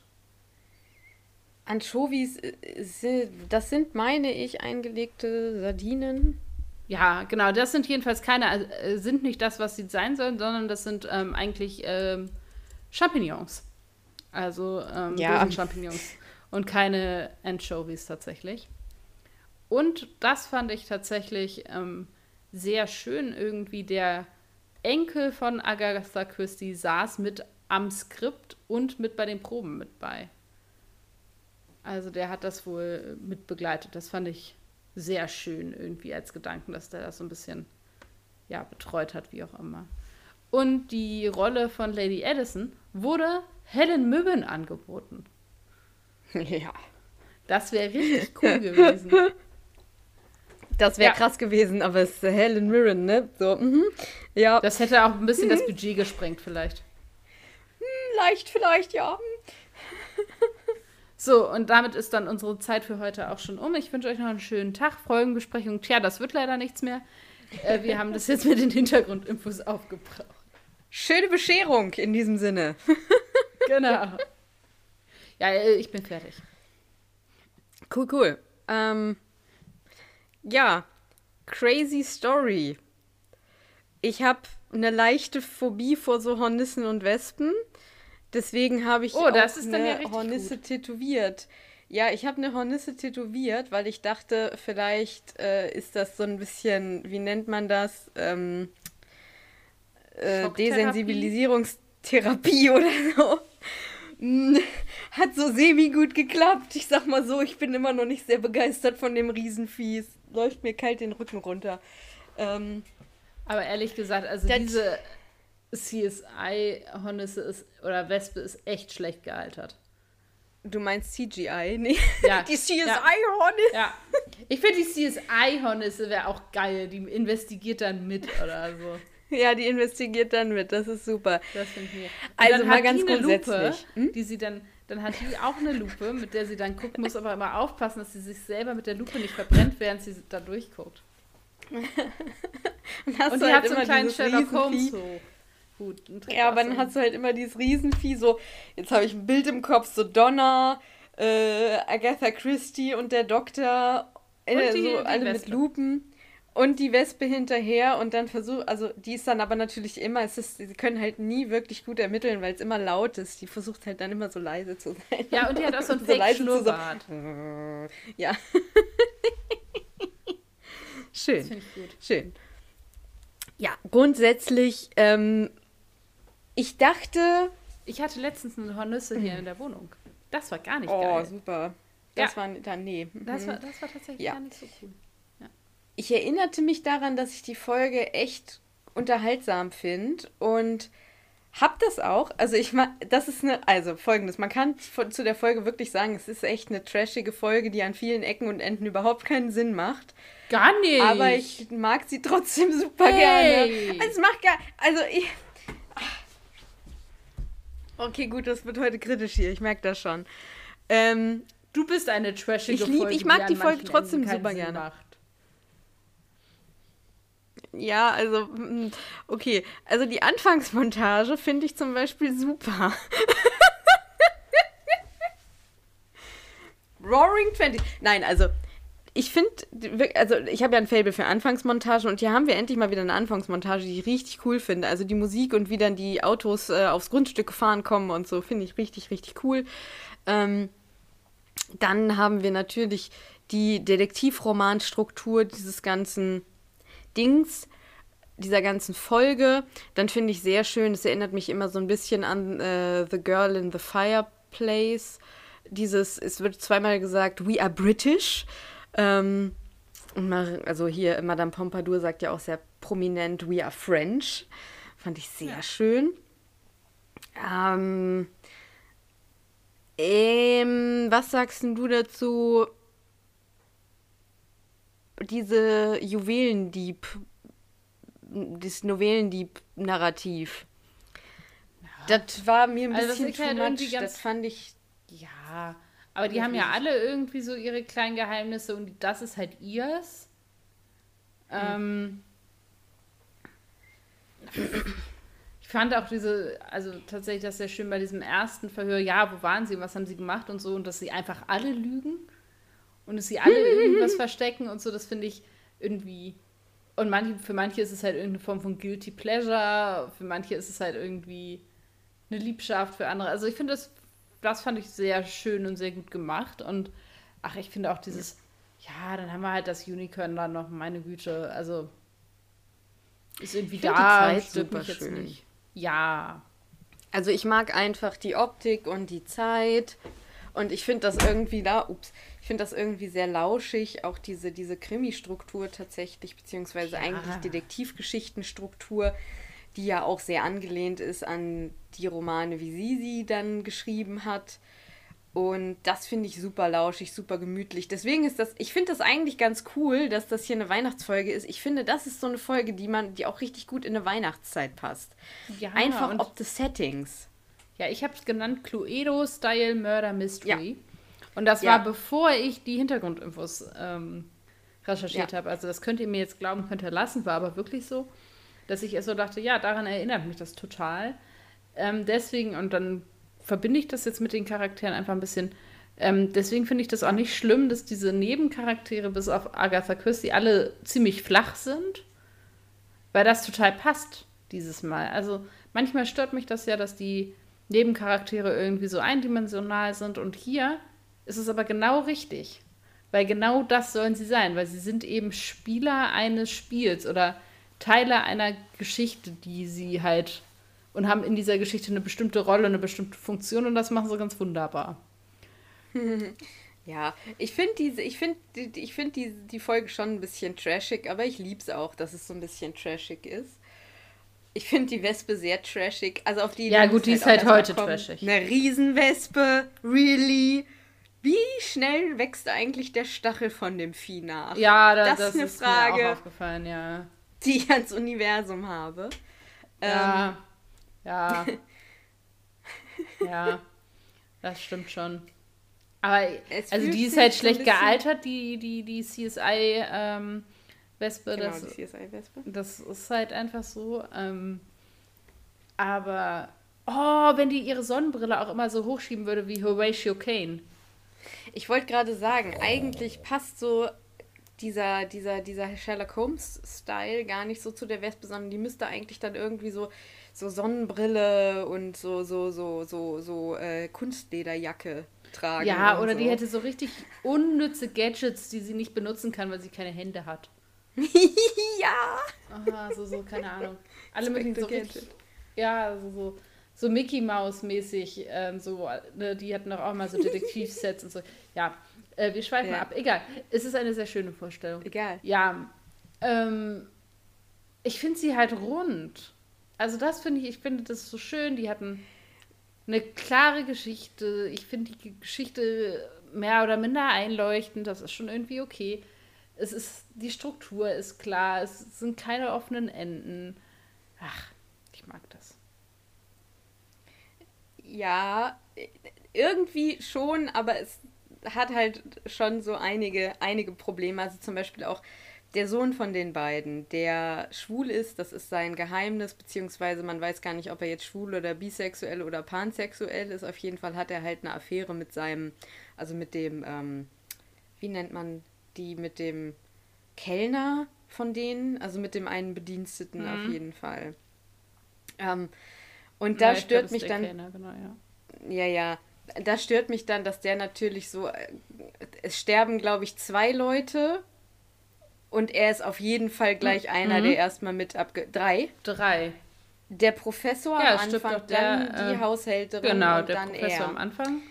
Anchovies, äh, das sind, meine ich, eingelegte Sardinen. Ja, genau, das sind jedenfalls keine, äh, sind nicht das, was sie sein sollen, sondern das sind ähm, eigentlich ähm, Champignons. Also ähm, ja. Champignons und keine Anchovies tatsächlich. Und das fand ich tatsächlich ähm, sehr schön irgendwie. Der Enkel von Agatha Christie saß mit am Skript und mit bei den Proben mit bei. Also der hat das wohl mit begleitet. Das fand ich sehr schön irgendwie als Gedanken, dass der das so ein bisschen ja, betreut hat, wie auch immer. Und die Rolle von Lady Addison wurde Helen Mirren angeboten. Ja. Das wäre richtig cool gewesen. Das wäre ja. krass gewesen, aber es ist Helen Mirren, ne? So, mhm. ja. Das hätte auch ein bisschen das Budget gesprengt, vielleicht. Hm, leicht, vielleicht, ja. So, und damit ist dann unsere Zeit für heute auch schon um. Ich wünsche euch noch einen schönen Tag. Folgenbesprechung. Tja, das wird leider nichts mehr. Äh, wir haben das jetzt mit den Hintergrundinfos aufgebraucht. Schöne Bescherung in diesem Sinne. genau. Ja, äh, ich bin fertig. Cool, cool. Ähm, ja, crazy Story. Ich habe eine leichte Phobie vor so Hornissen und Wespen. Deswegen habe ich oh, auch eine ja Hornisse gut. tätowiert. Ja, ich habe eine Hornisse tätowiert, weil ich dachte, vielleicht äh, ist das so ein bisschen, wie nennt man das? Ähm, äh, Desensibilisierungstherapie oder so. Hat so semi-gut geklappt. Ich sag mal so, ich bin immer noch nicht sehr begeistert von dem Riesenvieh. Es läuft mir kalt den Rücken runter. Ähm, Aber ehrlich gesagt, also diese CSI-Hornisse ist, oder Wespe ist echt schlecht gealtert. Du meinst CGI? Nee. Ja. Die CSI-Hornisse. Ja. Ich finde, die CSI-Hornisse wäre auch geil. Die investigiert dann mit oder so. Ja, die investigiert dann mit. Das ist super. Das finde ich mir. Und Also mal ganz eine Lupe, grundsätzlich. Hm? die sie dann, dann hat die auch eine Lupe, mit der sie dann gucken muss, aber immer aufpassen, dass sie sich selber mit der Lupe nicht verbrennt, während sie da durchguckt. Dann hast Und du die halt hat so einen kleinen Sherlock Holmes so. Gut, und Ja, aber dann hast du halt immer dieses Riesenvieh, so, jetzt habe ich ein Bild im Kopf, so Donna, äh, Agatha Christie und der Doktor, äh, Und die- so die alle mit Wespe. Lupen und die Wespe hinterher und dann versucht, also die ist dann aber natürlich immer, es ist, sie können halt nie wirklich gut ermitteln, weil es immer laut ist. Die versucht halt dann immer so leise zu sein. Ja, und die hat auch so einen So leise zu Fake-Schnurrbart. Ja. Das Schön. finde ich gut. Schön. Ja, grundsätzlich, ähm, ich dachte, Ich hatte letztens eine Hornisse hier in der Wohnung. Das war gar nicht oh, geil. super. Das Ja. war dann, nee. Das Mhm. war, das war tatsächlich Ja. gar nicht so cool. Ich erinnerte mich daran, dass ich die Folge echt unterhaltsam finde und hab das auch. Also ich ma das ist eine, also folgendes, man kann zu der Folge wirklich sagen, es ist echt eine trashige Folge, die an vielen Ecken und Enden überhaupt keinen Sinn macht. Gar nicht. Aber ich mag sie trotzdem super Hey. gerne. Es macht gar, also ich. Okay, gut, das wird heute kritisch hier, ich merke das schon. Ähm, Du bist eine trashige Ich lieb- Folge. ich mag die die Folge trotzdem super Sinn gerne. Macht. Ja, also, mm, okay. Also die Anfangsmontage finde ich zum Beispiel super. Roaring Twenty. Nein, also ich finde, also ich habe ja ein Fable für Anfangsmontagen und hier haben wir endlich mal wieder eine Anfangsmontage, die ich richtig cool finde. Also die Musik und wie dann die Autos äh, aufs Grundstück gefahren kommen und so, finde ich richtig, richtig cool. Ähm, dann haben wir natürlich die Detektivromanstruktur dieses ganzen Dings, dieser ganzen Folge. Dann finde ich sehr schön, es erinnert mich immer so ein bisschen an äh, The Girl in the Fireplace. Dieses, es wird zweimal gesagt, we are British. Ähm, also hier, Madame Pompadour sagt ja auch sehr prominent, we are French. Fand ich sehr schön. Ähm, ähm, was sagst du dazu? Diese Juwelendieb, das Novellendieb-Narrativ. Das war mir ein Also das bisschen too halt much. Das fand ich. Ja, aber die haben ja alle irgendwie so ihre kleinen Geheimnisse und das ist halt ihrs. Ähm, ich fand auch diese, also tatsächlich das sehr schön bei diesem ersten Verhör, ja, wo waren sie, was haben sie gemacht und so, und dass sie einfach alle lügen und dass sie alle irgendwas verstecken und so, das finde ich irgendwie. Und manche, für manche ist es halt irgendeine Form von Guilty Pleasure, für manche ist es halt irgendwie eine Liebschaft, für andere. Also ich finde, das, das fand ich sehr schön und sehr gut gemacht. Und ach, ich finde auch dieses, ja, dann haben wir halt das Unicorn dann noch, meine Güte, also ist irgendwie Ich da, die Zeit stört super mich jetzt schön. nicht. Ja, Also ich mag einfach die Optik und die Zeit. Und ich finde das irgendwie da, ups, finde das irgendwie sehr lauschig, auch diese, diese Krimi-Struktur tatsächlich, beziehungsweise Ja. eigentlich Detektivgeschichtenstruktur, die ja auch sehr angelehnt ist an die Romane, wie sie sie dann geschrieben hat. Und das finde ich super lauschig, super gemütlich. Deswegen ist das, ich finde das eigentlich ganz cool, dass das hier eine Weihnachtsfolge ist. Ich finde, das ist so eine Folge, die man, die auch richtig gut in eine Weihnachtszeit passt. ja Einfach ob des Settings. Ja, ich habe es genannt Cluedo-Style Murder Mystery. Ja. Und das Ja. war bevor ich die Hintergrundinfos ähm, recherchiert Ja. habe. Also das könnt ihr mir jetzt glauben, könnt ihr lassen, war aber wirklich so, dass ich erst so dachte, ja, daran erinnert mich das total. Ähm, deswegen, und dann verbinde ich das jetzt mit den Charakteren einfach ein bisschen. Ähm, deswegen finde ich das auch nicht schlimm, dass diese Nebencharaktere bis auf Agatha Christie alle ziemlich flach sind, weil das total passt dieses Mal. Also manchmal stört mich das ja, dass die Nebencharaktere irgendwie so eindimensional sind und hier ist es aber genau richtig, weil genau das sollen sie sein, weil sie sind eben Spieler eines Spiels oder Teile einer Geschichte, die sie halt und haben in dieser Geschichte eine bestimmte Rolle, eine bestimmte Funktion und das machen sie ganz wunderbar. Ja, ich finde diese, ich finde, ich finde die, die Folge schon ein bisschen trashig, aber ich liebe es auch, dass es so ein bisschen trashig ist. Ich finde die Wespe sehr trashig. Also auf die Ja, gut, die ist halt heute kommen. trashig. Eine Riesenwespe, really? Wie schnell wächst eigentlich der Stachel von dem Vieh nach? Ja, da, Das das, ist eine ist Frage. mir auch aufgefallen, ja. Die ich ans Universum habe. Ähm, Ja. Ja. ja. Das stimmt schon. Aber Es also die ist halt schlecht gealtert, die, die, die CSI ähm, Wespe. genau, das, die CSI-Wespe. das ist halt einfach so. Ähm, aber oh, wenn die ihre Sonnenbrille auch immer so hochschieben würde wie Horatio Kane. Ich wollte gerade sagen, eigentlich passt so dieser, dieser, dieser Sherlock Holmes-Style gar nicht so zu der Wespe, sondern die müsste eigentlich dann irgendwie so, so Sonnenbrille und so, so, so, so, so äh, Kunstlederjacke tragen. Ja, oder so. die hätte so richtig unnütze Gadgets, die sie nicht benutzen kann, weil sie keine Hände hat. ja! Aha, so, so, keine Ahnung. Alle möglichen so richtig, ja, so, so, so Mickey Mouse mäßig, ähm, so, ne, die hatten doch auch mal so Detektivsets und so. Ja, äh, wir schweifen Ja. ab. Egal, es ist eine sehr schöne Vorstellung. Egal. Ja, ähm, ich finde sie halt rund. Also das finde ich, ich finde das so schön. Die hatten eine klare Geschichte. Ich finde die Geschichte mehr oder minder einleuchtend. Das ist schon irgendwie okay. Es ist, die Struktur ist klar. Es sind keine offenen Enden. Ach, ich mag das. Ja, irgendwie schon, aber es hat halt schon so einige, einige Probleme. Also zum Beispiel auch der Sohn von den beiden, der schwul ist, das ist sein Geheimnis, beziehungsweise man weiß gar nicht, ob er jetzt schwul oder bisexuell oder pansexuell ist. Auf jeden Fall hat er halt eine Affäre mit seinem, also mit dem, ähm, wie nennt man die, mit dem Kellner von denen, also mit dem einen Bediensteten auf jeden Fall. Ähm, und da Ja, glaub, stört es mich dann. Kellner, genau, ja. Ja, ja. Da stört mich dann, dass der natürlich so. äh, Es sterben, glaube ich, zwei Leute. Und er ist auf jeden Fall gleich einer, der erstmal mit abge. Drei. Drei. Der Professor Ja, am Anfang, der, dann die äh, Haushälterin Genau, und der dann Professor er. am Anfang.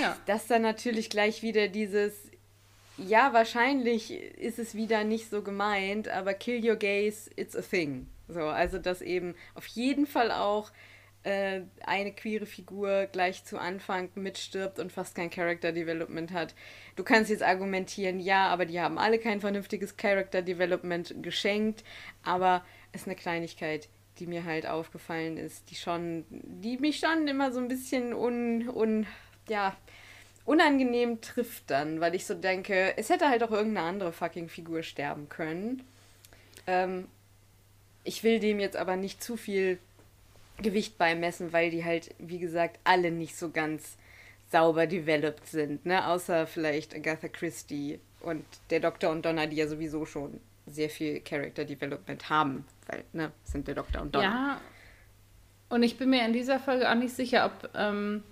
Ja. dass dann natürlich gleich wieder dieses, ja, wahrscheinlich ist es wieder nicht so gemeint, aber kill your gays, it's a thing. So, also dass eben auf jeden Fall auch äh, eine queere Figur gleich zu Anfang mitstirbt und fast kein Character Development hat. Du kannst jetzt argumentieren, ja, aber die haben alle kein vernünftiges Character Development geschenkt, aber ist eine Kleinigkeit, die mir halt aufgefallen ist, die schon, die mich schon immer so ein bisschen un, un ja, unangenehm trifft dann, weil ich so denke, es hätte halt auch irgendeine andere fucking Figur sterben können. Ähm, ich will dem jetzt aber nicht zu viel Gewicht beimessen, weil die halt, wie gesagt, alle nicht so ganz sauber developed sind, ne? Außer vielleicht Agatha Christie und der Doktor und Donna, die ja sowieso schon sehr viel Character Development haben, weil, ne, sind der Doktor und Donna. Ja. Und ich bin mir in dieser Folge auch nicht sicher, ob ähm,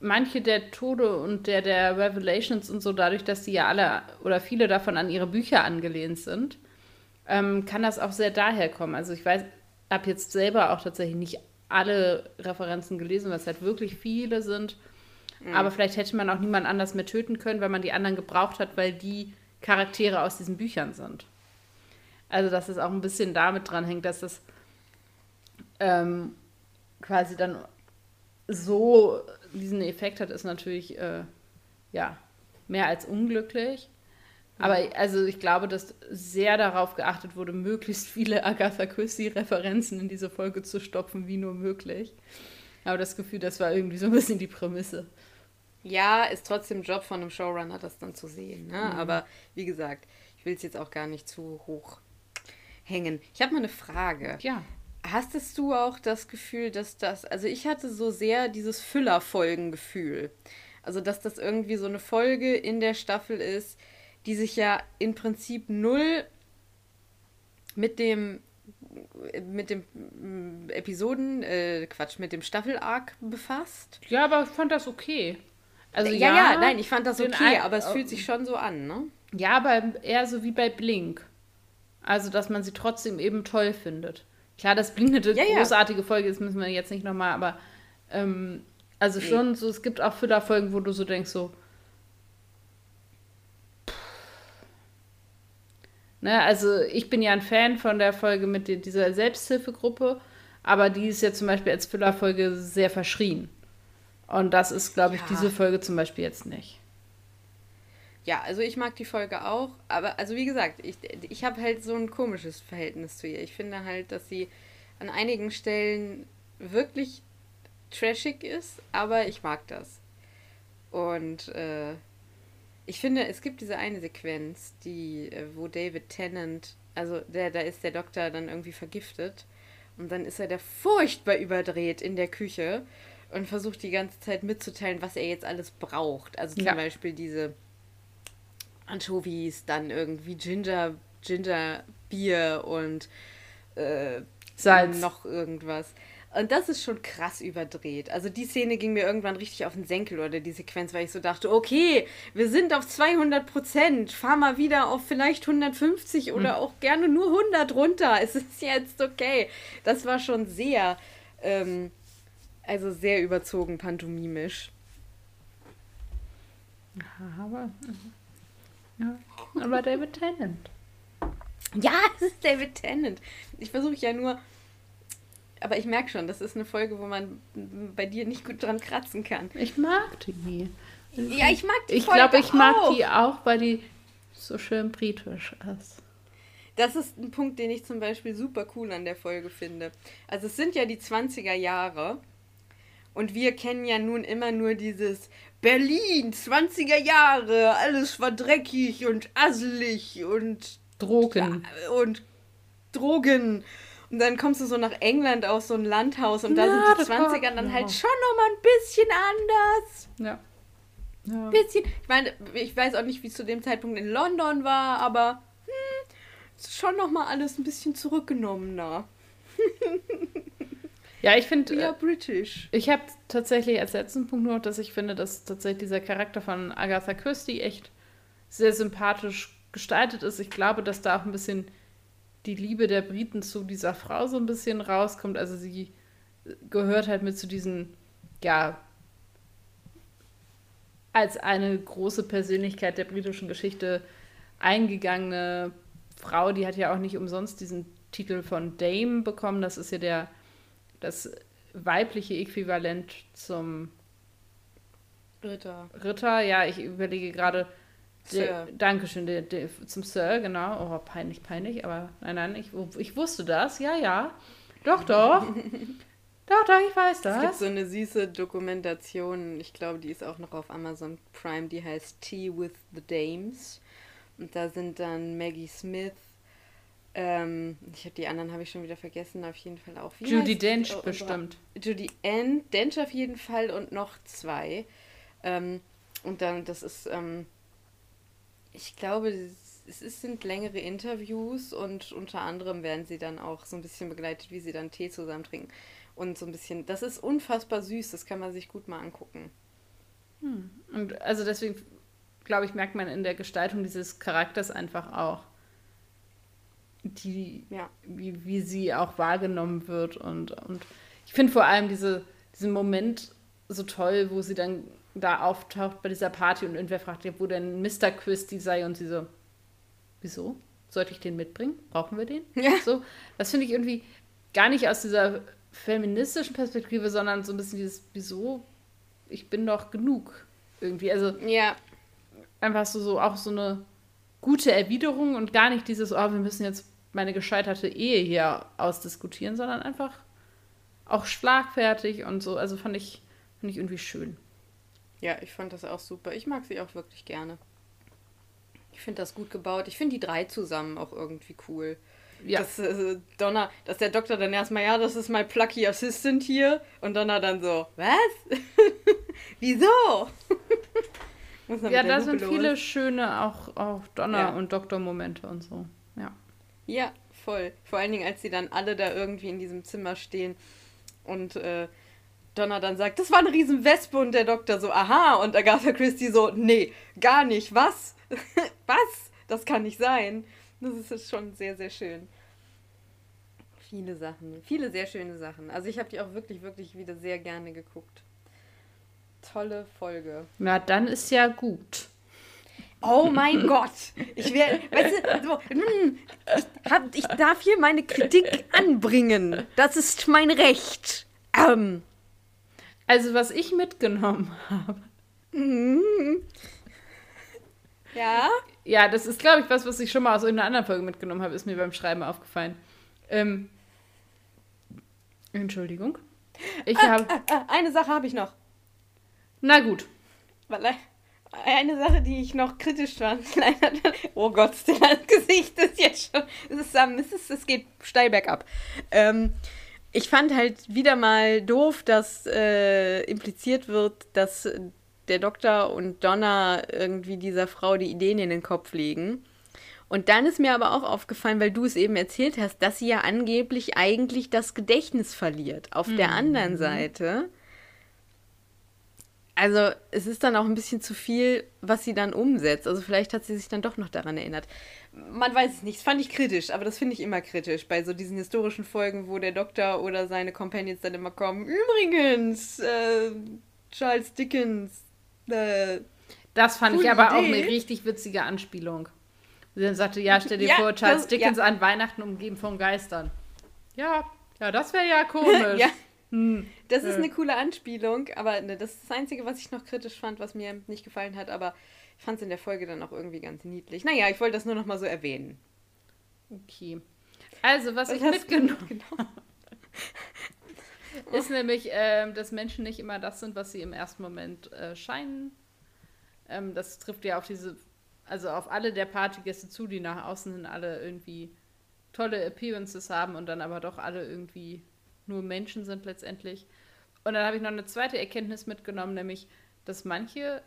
manche der Tode und der, der Revelations und so, dadurch, dass die ja alle oder viele davon an ihre Bücher angelehnt sind, ähm, kann das auch sehr daher kommen. Also ich weiß, habe jetzt selber auch tatsächlich nicht alle Referenzen gelesen, weil es halt wirklich viele sind. Aber vielleicht hätte man auch niemand anders mehr töten können, weil man die anderen gebraucht hat, weil die Charaktere aus diesen Büchern sind. Also, dass es auch ein bisschen damit dran hängt, dass das ähm, quasi dann so diesen Effekt hat, ist natürlich äh, ja mehr als unglücklich. Aber also ich glaube, dass sehr darauf geachtet wurde, möglichst viele Agatha Christie-Referenzen in diese Folge zu stopfen, wie nur möglich. Aber das Gefühl, das war irgendwie so ein bisschen die Prämisse. Ja, ist trotzdem Job von einem Showrunner, das dann zu sehen. Ne? Aber wie gesagt, ich will es jetzt auch gar nicht zu hoch hängen. Ich habe mal eine Frage. Ja. Hastest du auch das Gefühl, dass das, also ich hatte so sehr dieses Füllerfolgengefühl. Also, dass das irgendwie so eine Folge in der Staffel ist, die sich ja im Prinzip null mit dem mit dem mm, Episoden, äh, Quatsch, mit dem Staffel-Arc befasst. Ja, aber ich fand das okay. Also ja, ja, nein, ich fand das okay, aber es fühlt sich schon so an, ne? Ja, aber eher so wie bei Blink. Also, dass man sie trotzdem eben toll findet. Klar, das Blink eine Ja, ja. großartige Folge ist, müssen wir jetzt nicht nochmal, aber ähm, also schon so, es gibt auch Füllerfolgen, wo du so denkst, so. Ne, also ich bin ja ein Fan von der Folge mit die- dieser Selbsthilfegruppe, aber die ist ja zum Beispiel als Füllerfolge sehr verschrien. Und das ist, glaube ich, Ja. diese Folge zum Beispiel jetzt nicht. Ja, also ich mag die Folge auch, aber also wie gesagt, ich, ich habe halt so ein komisches Verhältnis zu ihr. Ich finde halt, dass sie an einigen Stellen wirklich trashig ist, aber ich mag das. Und äh, ich finde, es gibt diese eine Sequenz, die, äh, wo David Tennant, also der, da ist der Doktor dann irgendwie vergiftet und dann ist er da furchtbar überdreht in der Küche und versucht die ganze Zeit mitzuteilen, was er jetzt alles braucht. Also zum Ja. Beispiel diese Anchovies, dann irgendwie Ginger, Ginger Bier und äh, Salz. noch irgendwas. Und das ist schon krass überdreht. Also die Szene ging mir irgendwann richtig auf den Senkel oder die Sequenz, weil ich so dachte, okay, wir sind auf 200 Prozent, fahr mal wieder auf vielleicht 150 oder auch gerne nur 100 runter. Es ist jetzt okay. Das war schon sehr, ähm, also sehr überzogen pantomimisch. Aber, ja, aber David Tennant. Ja, es ist David Tennant. Ich versuche ja nur. Aber ich merke schon, das ist eine Folge, wo man bei dir nicht gut dran kratzen kann. Ich mag die. Ja, ich mag die Ich glaube, ich mag auch. die auch, weil die so schön britisch ist. Das ist ein Punkt, den ich zum Beispiel super cool an der Folge finde. Also es sind ja die 20er Jahre und wir kennen ja nun immer nur dieses Berlin, 20er Jahre, alles war dreckig und asselig und Drogen. und Drogen. Und dann kommst du so nach England aus so ein Landhaus und da sind die das war- 20er dann ja. halt schon nochmal ein bisschen anders. Ja. ja. Bisschen. Ich meine, ich weiß auch nicht, wie es zu dem Zeitpunkt in London war, aber hm, ist schon nochmal alles ein bisschen zurückgenommener. Ja, ich finde, Ja, äh, British. ich habe tatsächlich als letzten Punkt nur, dass ich finde, dass tatsächlich dieser Charakter von Agatha Christie echt sehr sympathisch gestaltet ist. Ich glaube, dass da auch ein bisschen die Liebe der Briten zu dieser Frau so ein bisschen rauskommt. Also sie gehört halt mit zu diesen, ja, als eine große Persönlichkeit der britischen Geschichte eingegangene Frau, die hat ja auch nicht umsonst diesen Titel von Dame bekommen. Das ist ja der das weibliche Äquivalent zum Ritter. Ritter. Ja, ich überlege gerade. Sir. Dankeschön, der, der, zum Sir, genau. Oh, peinlich, peinlich, aber nein, nein, ich, ich wusste das, ja, ja. Doch, doch. doch, doch, ich weiß Es gibt das. so eine süße Dokumentation, ich glaube, die ist auch noch auf Amazon Prime, die heißt Tea with the Dames. Und da sind dann Maggie Smith, ähm, ich hab, die anderen habe ich schon wieder vergessen, auf jeden Fall auch. Wie Judy Dench oh, oh, bestimmt. Judy Ann, Dench auf jeden Fall und noch zwei. Ähm, und dann, das ist, ähm, ich glaube, es ist, sind längere Interviews und unter anderem werden sie dann auch so ein bisschen begleitet, wie sie dann Tee zusammen trinken. Und so ein bisschen, das ist unfassbar süß, das kann man sich gut mal angucken. Und also deswegen, glaube ich, merkt man in der Gestaltung dieses Charakters einfach auch, die, Ja. wie, wie sie auch wahrgenommen wird. Und, und ich finde vor allem diese, diesen Moment so toll, wo sie dann da auftaucht bei dieser Party und irgendwer fragt, ja, wo denn Mr. Christie sei und sie so, wieso? Sollte ich den mitbringen? Brauchen wir den? Ja. So, das finde ich irgendwie gar nicht aus dieser feministischen Perspektive, sondern so ein bisschen dieses, wieso? Ich bin doch genug irgendwie. Also Ja, einfach so, so auch so eine gute Erwiderung und gar nicht dieses, oh, wir müssen jetzt meine gescheiterte Ehe hier ausdiskutieren, sondern einfach auch schlagfertig und so. Also fand ich, fand ich irgendwie schön. Ja, ich fand das auch super. Ich mag sie auch wirklich gerne. Ich finde das gut gebaut. Ich finde die drei zusammen auch irgendwie cool. Ja, Dass äh, Donna, dass der Doktor dann erstmal, ja, das ist mein plucky Assistant hier. Und Donna dann so, was? Wieso? Ja da sind Lupe viele los. schöne auch, auch Donner- Ja. und Doktor-Momente und so. Ja. Ja, voll. Vor allen Dingen, als sie dann alle da irgendwie in diesem Zimmer stehen und äh, Donna dann sagt, das war eine riesen Wespe und der Doktor so, aha, und Agatha Christie so, nee, gar nicht, was? was? Das kann nicht sein. Das ist jetzt schon sehr, sehr schön. Viele Sachen, viele sehr schöne Sachen. Also ich habe die auch wirklich, wirklich wieder sehr gerne geguckt. Tolle Folge. Na, dann ist ja gut. Oh mein Gott. Ich werde, weißt du, so, hm, ich, hab, ich darf hier meine Kritik anbringen. Das ist mein Recht. Ähm. Also, was ich mitgenommen habe. Ja? Ja, das ist, glaube ich, was, was ich schon mal aus irgendeiner anderen Folge mitgenommen habe, ist mir beim Schreiben aufgefallen. Ähm, Entschuldigung. Ich habe. Ah, eine Sache habe ich noch. Na gut. Eine Sache, die ich noch kritisch fand. Oh Gott, das Gesicht ist jetzt schon. Es, ist, es, ist, es geht steil bergab. Ähm, ich fand halt wieder mal doof, dass äh, impliziert wird, dass der Doktor und Donna irgendwie dieser Frau die Ideen in den Kopf legen. Und dann ist mir aber auch aufgefallen, weil du es eben erzählt hast, dass sie ja angeblich eigentlich das Gedächtnis verliert. Auf der anderen Seite also es ist dann auch ein bisschen zu viel, was sie dann umsetzt. Also vielleicht hat sie sich dann doch noch daran erinnert. Man weiß es nicht. Das fand ich kritisch, aber das finde ich immer kritisch bei so diesen historischen Folgen, wo der Doktor oder seine Companions dann immer kommen. Übrigens, äh, Charles Dickens. Äh, das fand ich aber Idee. auch eine richtig witzige Anspielung. Sie dann sagte, ja, stell dir ja, vor, Charles das, Dickens ja. an Weihnachten umgeben von Geistern. Ja, ja, das wäre ja komisch. ja. Hm. Das ist eine coole Anspielung, aber ne, das ist das Einzige, was ich noch kritisch fand, was mir nicht gefallen hat, aber ich fand es in der Folge dann auch irgendwie ganz niedlich. Naja, ich wollte das nur noch mal so erwähnen. Okay. Also, was, was ich mitgenommen habe, ist nämlich, ähm, dass Menschen nicht immer das sind, was sie im ersten Moment äh, scheinen. Ähm, das trifft ja auf diese, also auf alle der Partygäste zu, die nach außen hin alle irgendwie tolle Appearances haben und dann aber doch alle irgendwie nur Menschen sind letztendlich. Und dann habe ich noch eine zweite Erkenntnis mitgenommen, nämlich, dass manche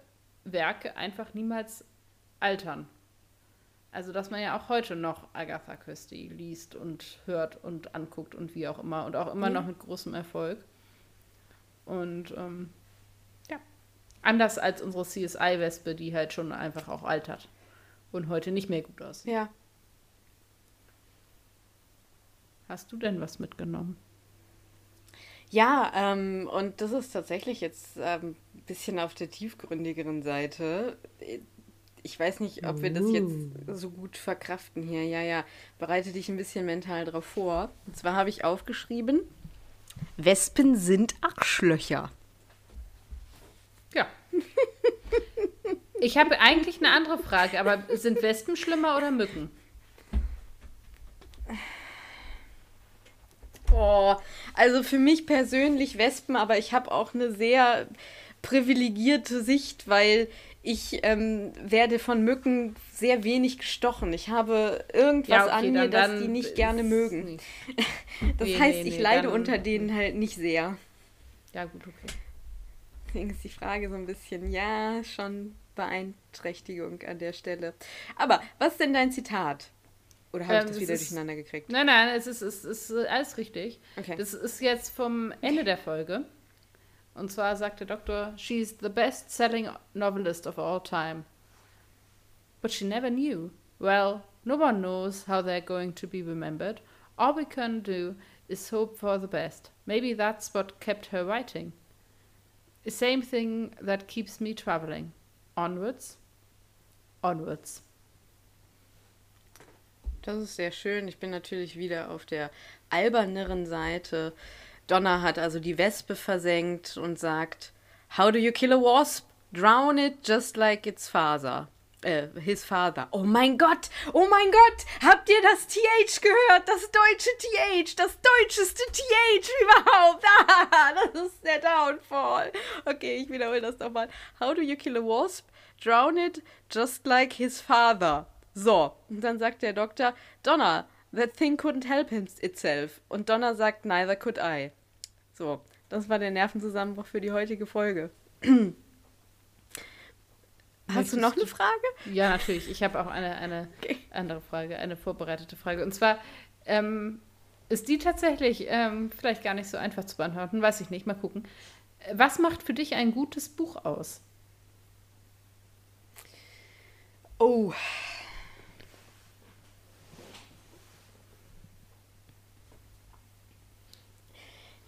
Werke einfach niemals altern. Also, dass man ja auch heute noch Agatha Christie liest und hört und anguckt und wie auch immer und auch immer mhm. noch mit großem Erfolg. Und ähm, ja, anders als unsere CSI-Wespe, die halt schon einfach auch altert und heute nicht mehr gut aussieht. Ja. Hast du denn was mitgenommen? Ja, ähm, und das ist tatsächlich jetzt ein ähm, bisschen auf der tiefgründigeren Seite. Ich weiß nicht, ob wir das jetzt uh. so gut verkraften hier. Ja, ja, bereite dich ein bisschen mental drauf vor. Und zwar habe ich aufgeschrieben, Wespen sind Arschlöcher. Ja. Ich habe eigentlich eine andere Frage, aber sind Wespen schlimmer oder Mücken? Oh, also für mich persönlich Wespen, aber ich habe auch eine sehr privilegierte Sicht, weil ich ähm, werde von Mücken sehr wenig gestochen. Ich habe irgendwas ja, okay, an mir, das die nicht gerne mögen. Nicht. das nee, heißt, nee, ich nee, leide unter denen halt nicht sehr. Ja, gut, okay. Deswegen ist die Frage so ein bisschen, ja, schon Beeinträchtigung an der Stelle. Aber was ist denn dein Zitat? Oder habe ähm, ich das wieder ist, durcheinander gekriegt? Nein, nein, es ist, es ist alles richtig. Okay. Das ist jetzt vom Ende der Folge. Und zwar sagt der Doktor, she's the best-selling novelist of all time. But she never knew. Well, no one knows how they're going to be remembered. All we can do is hope for the best. Maybe that's what kept her writing. The same thing that keeps me traveling. Onwards, onwards. Das ist sehr schön. Ich bin natürlich wieder auf der alberneren Seite. Donna hat also die Wespe versenkt und sagt, How do you kill a wasp? Drown it just like its father. Äh, his father. Oh mein Gott! Oh mein Gott! Habt ihr das TH gehört? Das deutsche TH! Das deutscheste TH überhaupt! Ah, das ist der Downfall. Okay, ich wiederhole das nochmal. How do you kill a wasp? Drown it just like his father. So, und dann sagt der Doktor, Donna, that thing couldn't help itself. Und Donna sagt, neither could I. So, das war der Nervenzusammenbruch für die heutige Folge. Hast du noch eine Frage? Ja, natürlich. Ich habe auch eine, eine okay. andere Frage, eine vorbereitete Frage. Und zwar ähm, ist die tatsächlich ähm, vielleicht gar nicht so einfach zu beantworten, weiß ich nicht. Mal gucken. Was macht für dich ein gutes Buch aus? Oh,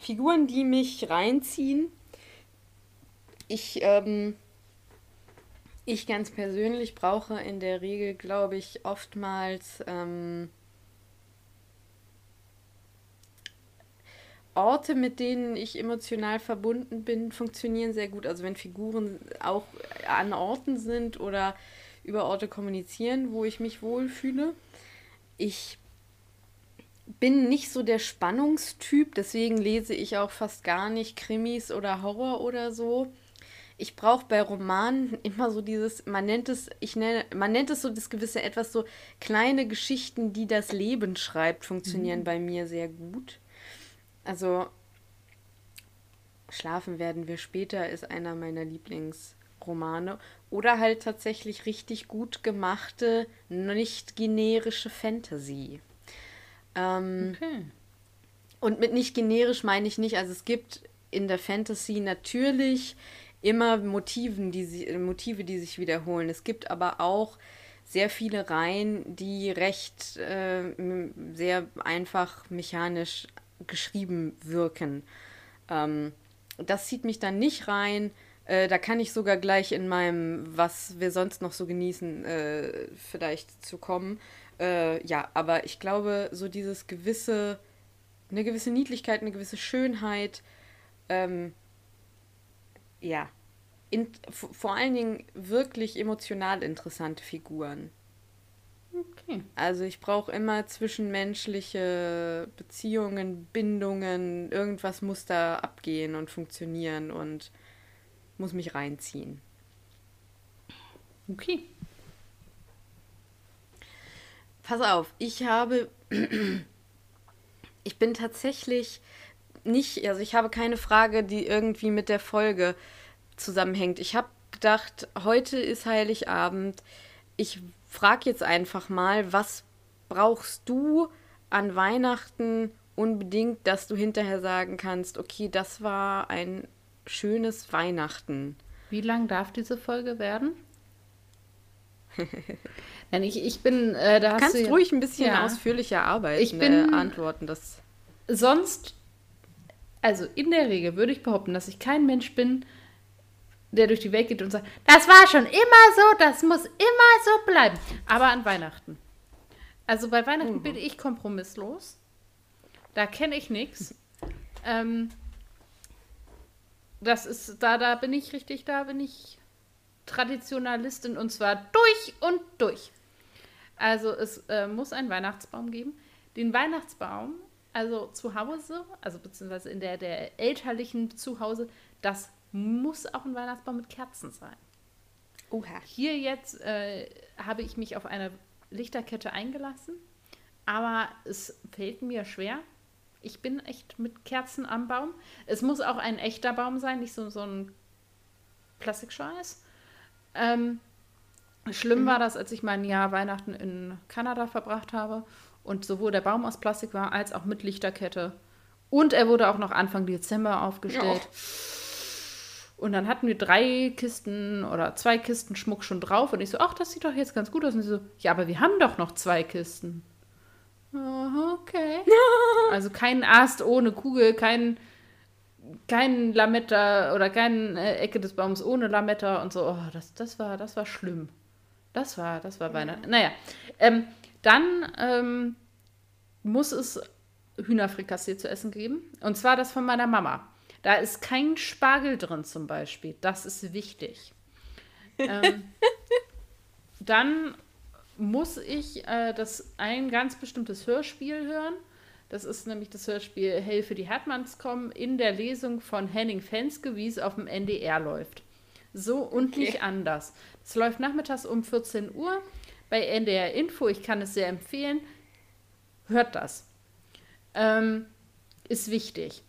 Figuren, die mich reinziehen. Ich, ähm, ich ganz persönlich brauche in der Regel, glaube ich, oftmals ähm, Orte, mit denen ich emotional verbunden bin, funktionieren sehr gut. Also wenn Figuren auch an Orten sind oder über Orte kommunizieren, wo ich mich wohlfühle. Ich bin nicht so der Spannungstyp, deswegen lese ich auch fast gar nicht Krimis oder Horror oder so. Ich brauche bei Romanen immer so dieses, man nennt es, ich nenne, man nennt es so das gewisse etwas so kleine Geschichten, die das Leben schreibt, funktionieren mhm. bei mir sehr gut. Also Schlafen werden wir später ist einer meiner Lieblingsromane. Oder halt tatsächlich richtig gut gemachte, nicht generische Fantasy. Ähm, okay. Und mit nicht generisch meine ich nicht, also es gibt in der Fantasy natürlich immer Motiven, die, Motive, die sich wiederholen. Es gibt aber auch sehr viele Reihen, die recht äh, sehr einfach mechanisch geschrieben wirken. Ähm, das zieht mich dann nicht rein. Äh, da kann ich sogar gleich in meinem, was wir sonst noch so genießen, äh, vielleicht zu kommen. Äh, ja, aber ich glaube, so dieses gewisse, eine gewisse Niedlichkeit, eine gewisse Schönheit, ähm, ja, in, vor allen Dingen wirklich emotional interessante Figuren. Okay. Also ich brauche immer zwischenmenschliche Beziehungen, Bindungen, irgendwas muss da abgehen und funktionieren und muss mich reinziehen. Okay. Pass auf, ich habe, ich bin tatsächlich nicht, also ich habe keine Frage, die irgendwie mit der Folge zusammenhängt. Ich habe gedacht, heute ist Heiligabend. Ich frage jetzt einfach mal, was brauchst du an Weihnachten unbedingt, dass du hinterher sagen kannst, okay, das war ein schönes Weihnachten. Wie lang darf diese Folge werden? Nein, ich, ich bin, äh, da du kannst du, ruhig ein bisschen ja. ausführlicher arbeiten, ich bin, äh, antworten. Das sonst, also in der Regel würde ich behaupten, dass ich kein Mensch bin, der durch die Welt geht und sagt, das war schon immer so, das muss immer so bleiben. Aber an Weihnachten. Also bei Weihnachten mhm. bin ich kompromisslos. Da kenne ich nichts. Ähm, das ist, da, da bin ich richtig, da bin ich Traditionalistin und zwar durch und durch. Also es äh, muss einen Weihnachtsbaum geben. Den Weihnachtsbaum, also zu Hause, also beziehungsweise in der, der elterlichen Zuhause, das muss auch ein Weihnachtsbaum mit Kerzen sein. Oha. Hier jetzt äh, habe ich mich auf eine Lichterkette eingelassen, aber es fällt mir schwer. Ich bin echt mit Kerzen am Baum. Es muss auch ein echter Baum sein, nicht so, so ein Plastikscheiß. Ähm, schlimm mhm. war das, als ich mein Jahr Weihnachten in Kanada verbracht habe und sowohl der Baum aus Plastik war, als auch mit Lichterkette. Und er wurde auch noch Anfang Dezember aufgestellt. Ja. Und dann hatten wir drei Kisten oder zwei Kisten Schmuck schon drauf. Und ich so, ach, das sieht doch jetzt ganz gut aus. Und sie so, ja, aber wir haben doch noch zwei Kisten. Oh, okay. also kein Ast ohne Kugel, kein, kein Lametta oder keine äh, Ecke des Baums ohne Lametta und so. Oh, das, das, war, das war schlimm. Das war, das war Weihnachten. Naja, ähm, dann ähm, muss es Hühnerfrikassee zu essen geben. Und zwar das von meiner Mama. Da ist kein Spargel drin zum Beispiel. Das ist wichtig. ähm, dann muss ich äh, das ein ganz bestimmtes Hörspiel hören. Das ist nämlich das Hörspiel Hilfe die Hartmanns kommen in der Lesung von Henning Fenske, wie es auf dem NDR läuft. So und okay. nicht anders. Es läuft nachmittags um 14 Uhr bei NDR Info. Ich kann es sehr empfehlen. Hört das. Ähm, ist wichtig.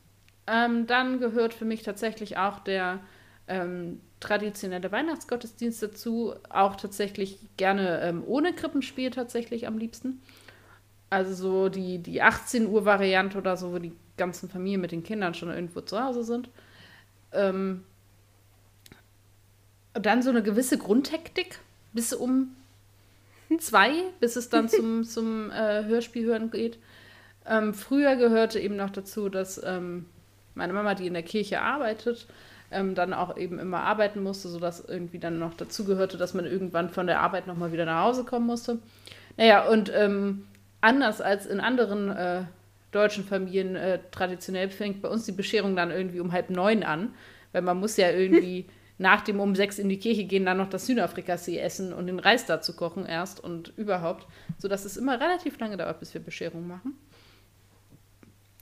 Ähm, dann gehört für mich tatsächlich auch der ähm, traditionelle Weihnachtsgottesdienst dazu. Auch tatsächlich gerne ähm, ohne Krippenspiel tatsächlich am liebsten. Also so die, die 18 Uhr Variante oder so, wo die ganzen Familien mit den Kindern schon irgendwo zu Hause sind. Ähm, dann so eine gewisse Grundhektik bis um zwei, bis es dann zum, zum äh, Hörspiel hören geht. Ähm, früher gehörte eben noch dazu, dass ähm, meine Mama, die in der Kirche arbeitet, ähm, dann auch eben immer arbeiten musste, sodass irgendwie dann noch dazugehörte, dass man irgendwann von der Arbeit nochmal wieder nach Hause kommen musste. Naja, und ähm, anders als in anderen äh, deutschen Familien äh, traditionell fängt bei uns die Bescherung dann irgendwie um halb neun an, weil man muss ja irgendwie nach dem um sechs in die Kirche gehen, dann noch das Hühnerfrikassee essen und den Reis dazu kochen erst und überhaupt, sodass es immer relativ lange dauert, bis wir Bescherung machen.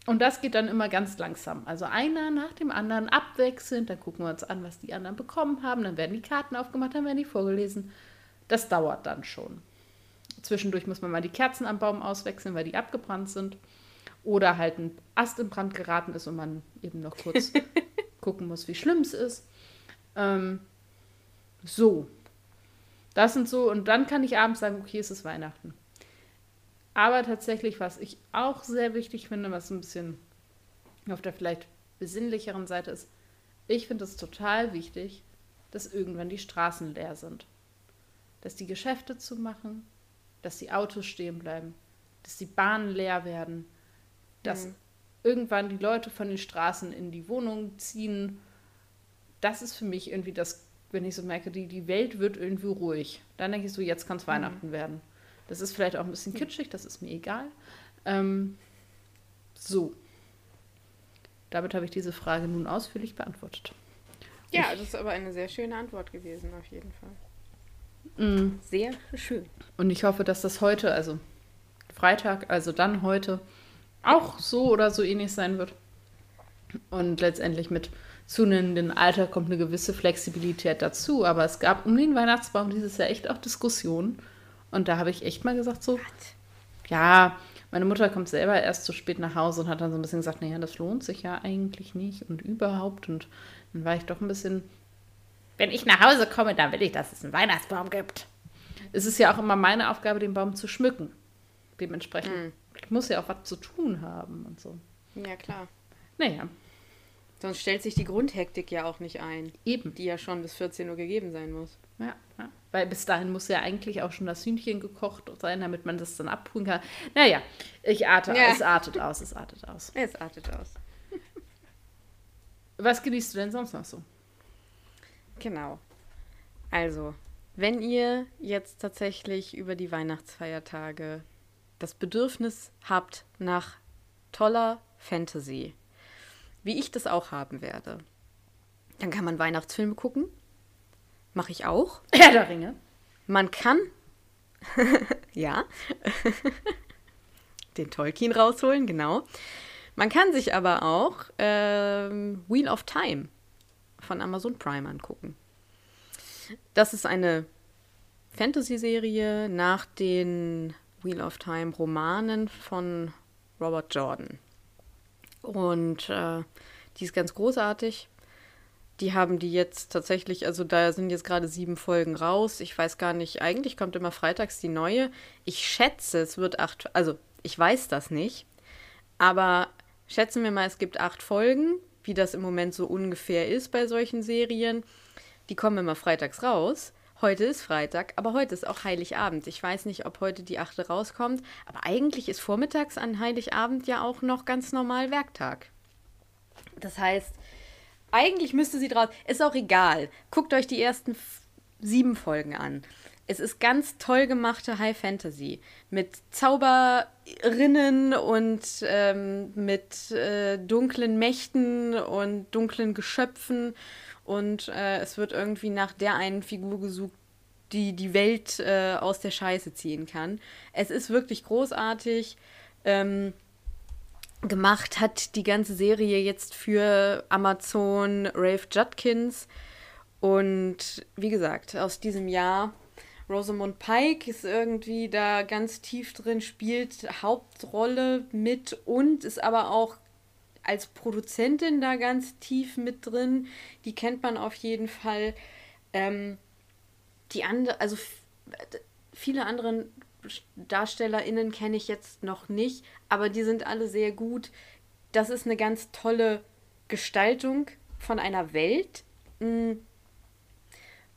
Und das geht dann immer ganz langsam. Also einer nach dem anderen abwechselnd. Dann gucken wir uns an, was die anderen bekommen haben. Dann werden die Karten aufgemacht, dann werden die vorgelesen. Das dauert dann schon. Zwischendurch muss man mal die Kerzen am Baum auswechseln, weil die abgebrannt sind. Oder halt ein Ast in Brand geraten ist und man eben noch kurz gucken muss, wie schlimm es ist. Ähm, so. Das sind so. Und dann kann ich abends sagen, okay, es ist Weihnachten. Aber tatsächlich, was ich auch sehr wichtig finde, was ein bisschen auf der vielleicht besinnlicheren Seite ist, ich finde es total wichtig, dass irgendwann die Straßen leer sind. Dass die Geschäfte zu machen, dass die Autos stehen bleiben, dass die Bahnen leer werden, dass mhm. irgendwann die Leute von den Straßen in die Wohnungen ziehen. Das ist für mich irgendwie das, wenn ich so merke, die, die Welt wird irgendwie ruhig. Dann denke ich so, jetzt kann es mhm. Weihnachten werden. Das ist vielleicht auch ein bisschen kitschig, das ist mir egal. Ähm, so. Damit habe ich diese Frage nun ausführlich beantwortet. Ja, ich, das ist aber eine sehr schöne Antwort gewesen, auf jeden Fall. Mm. Sehr schön. Und ich hoffe, dass das heute, also Freitag, also dann heute, auch so oder so ähnlich sein wird. Und letztendlich mit zunehmendem Alter kommt eine gewisse Flexibilität dazu. Aber es gab um den Weihnachtsbaum dieses Jahr echt auch Diskussionen und da habe ich echt mal gesagt, so, ja, meine Mutter kommt selber erst zu spät nach Hause und hat dann so ein bisschen gesagt, naja, das lohnt sich ja eigentlich nicht und überhaupt. Und dann war ich doch ein bisschen, wenn ich nach Hause komme, dann will ich, dass es einen Weihnachtsbaum gibt. Es ist ja auch immer meine Aufgabe, den Baum zu schmücken. Dementsprechend. Mhm. Ich muss ja auch was zu tun haben und so. Ja, klar. Naja. Sonst stellt sich die Grundhektik ja auch nicht ein. Eben. Die ja schon bis 14 Uhr gegeben sein muss. Ja, ja. Weil bis dahin muss ja eigentlich auch schon das Hühnchen gekocht sein, damit man das dann abprüfen kann. Naja, ich arte, ja. es artet aus, es artet aus. Es artet aus. Was genießt du denn sonst noch so? Genau. Also, wenn ihr jetzt tatsächlich über die Weihnachtsfeiertage das Bedürfnis habt nach toller Fantasy, wie ich das auch haben werde, dann kann man Weihnachtsfilme gucken Mache ich auch. Herr der Ringe. Man kann. ja. Den Tolkien rausholen, genau. Man kann sich aber auch ähm, Wheel of Time von Amazon Prime angucken. Das ist eine Fantasy-Serie nach den Wheel of Time Romanen von Robert Jordan. Und äh, die ist ganz großartig. Die haben die jetzt tatsächlich, also da sind jetzt gerade sieben Folgen raus. Ich weiß gar nicht, eigentlich kommt immer freitags die neue. Ich schätze, es wird acht, also ich weiß das nicht, aber schätzen wir mal, es gibt acht Folgen, wie das im Moment so ungefähr ist bei solchen Serien. Die kommen immer freitags raus. Heute ist Freitag, aber heute ist auch Heiligabend. Ich weiß nicht, ob heute die achte rauskommt, aber eigentlich ist vormittags an Heiligabend ja auch noch ganz normal Werktag. Das heißt, eigentlich müsste sie draus. Ist auch egal. Guckt euch die ersten sieben Folgen an. Es ist ganz toll gemachte High Fantasy mit Zauberinnen und ähm, mit äh, dunklen Mächten und dunklen Geschöpfen. Und äh, es wird irgendwie nach der einen Figur gesucht, die die Welt äh, aus der Scheiße ziehen kann. Es ist wirklich großartig. Ähm, gemacht hat die ganze Serie jetzt für Amazon Rafe Judkins. Und wie gesagt, aus diesem Jahr Rosamund Pike ist irgendwie da ganz tief drin, spielt Hauptrolle mit und ist aber auch als Produzentin da ganz tief mit drin. Die kennt man auf jeden Fall. Ähm, die andere, also viele andere DarstellerInnen kenne ich jetzt noch nicht, aber die sind alle sehr gut. Das ist eine ganz tolle Gestaltung von einer Welt. Mm.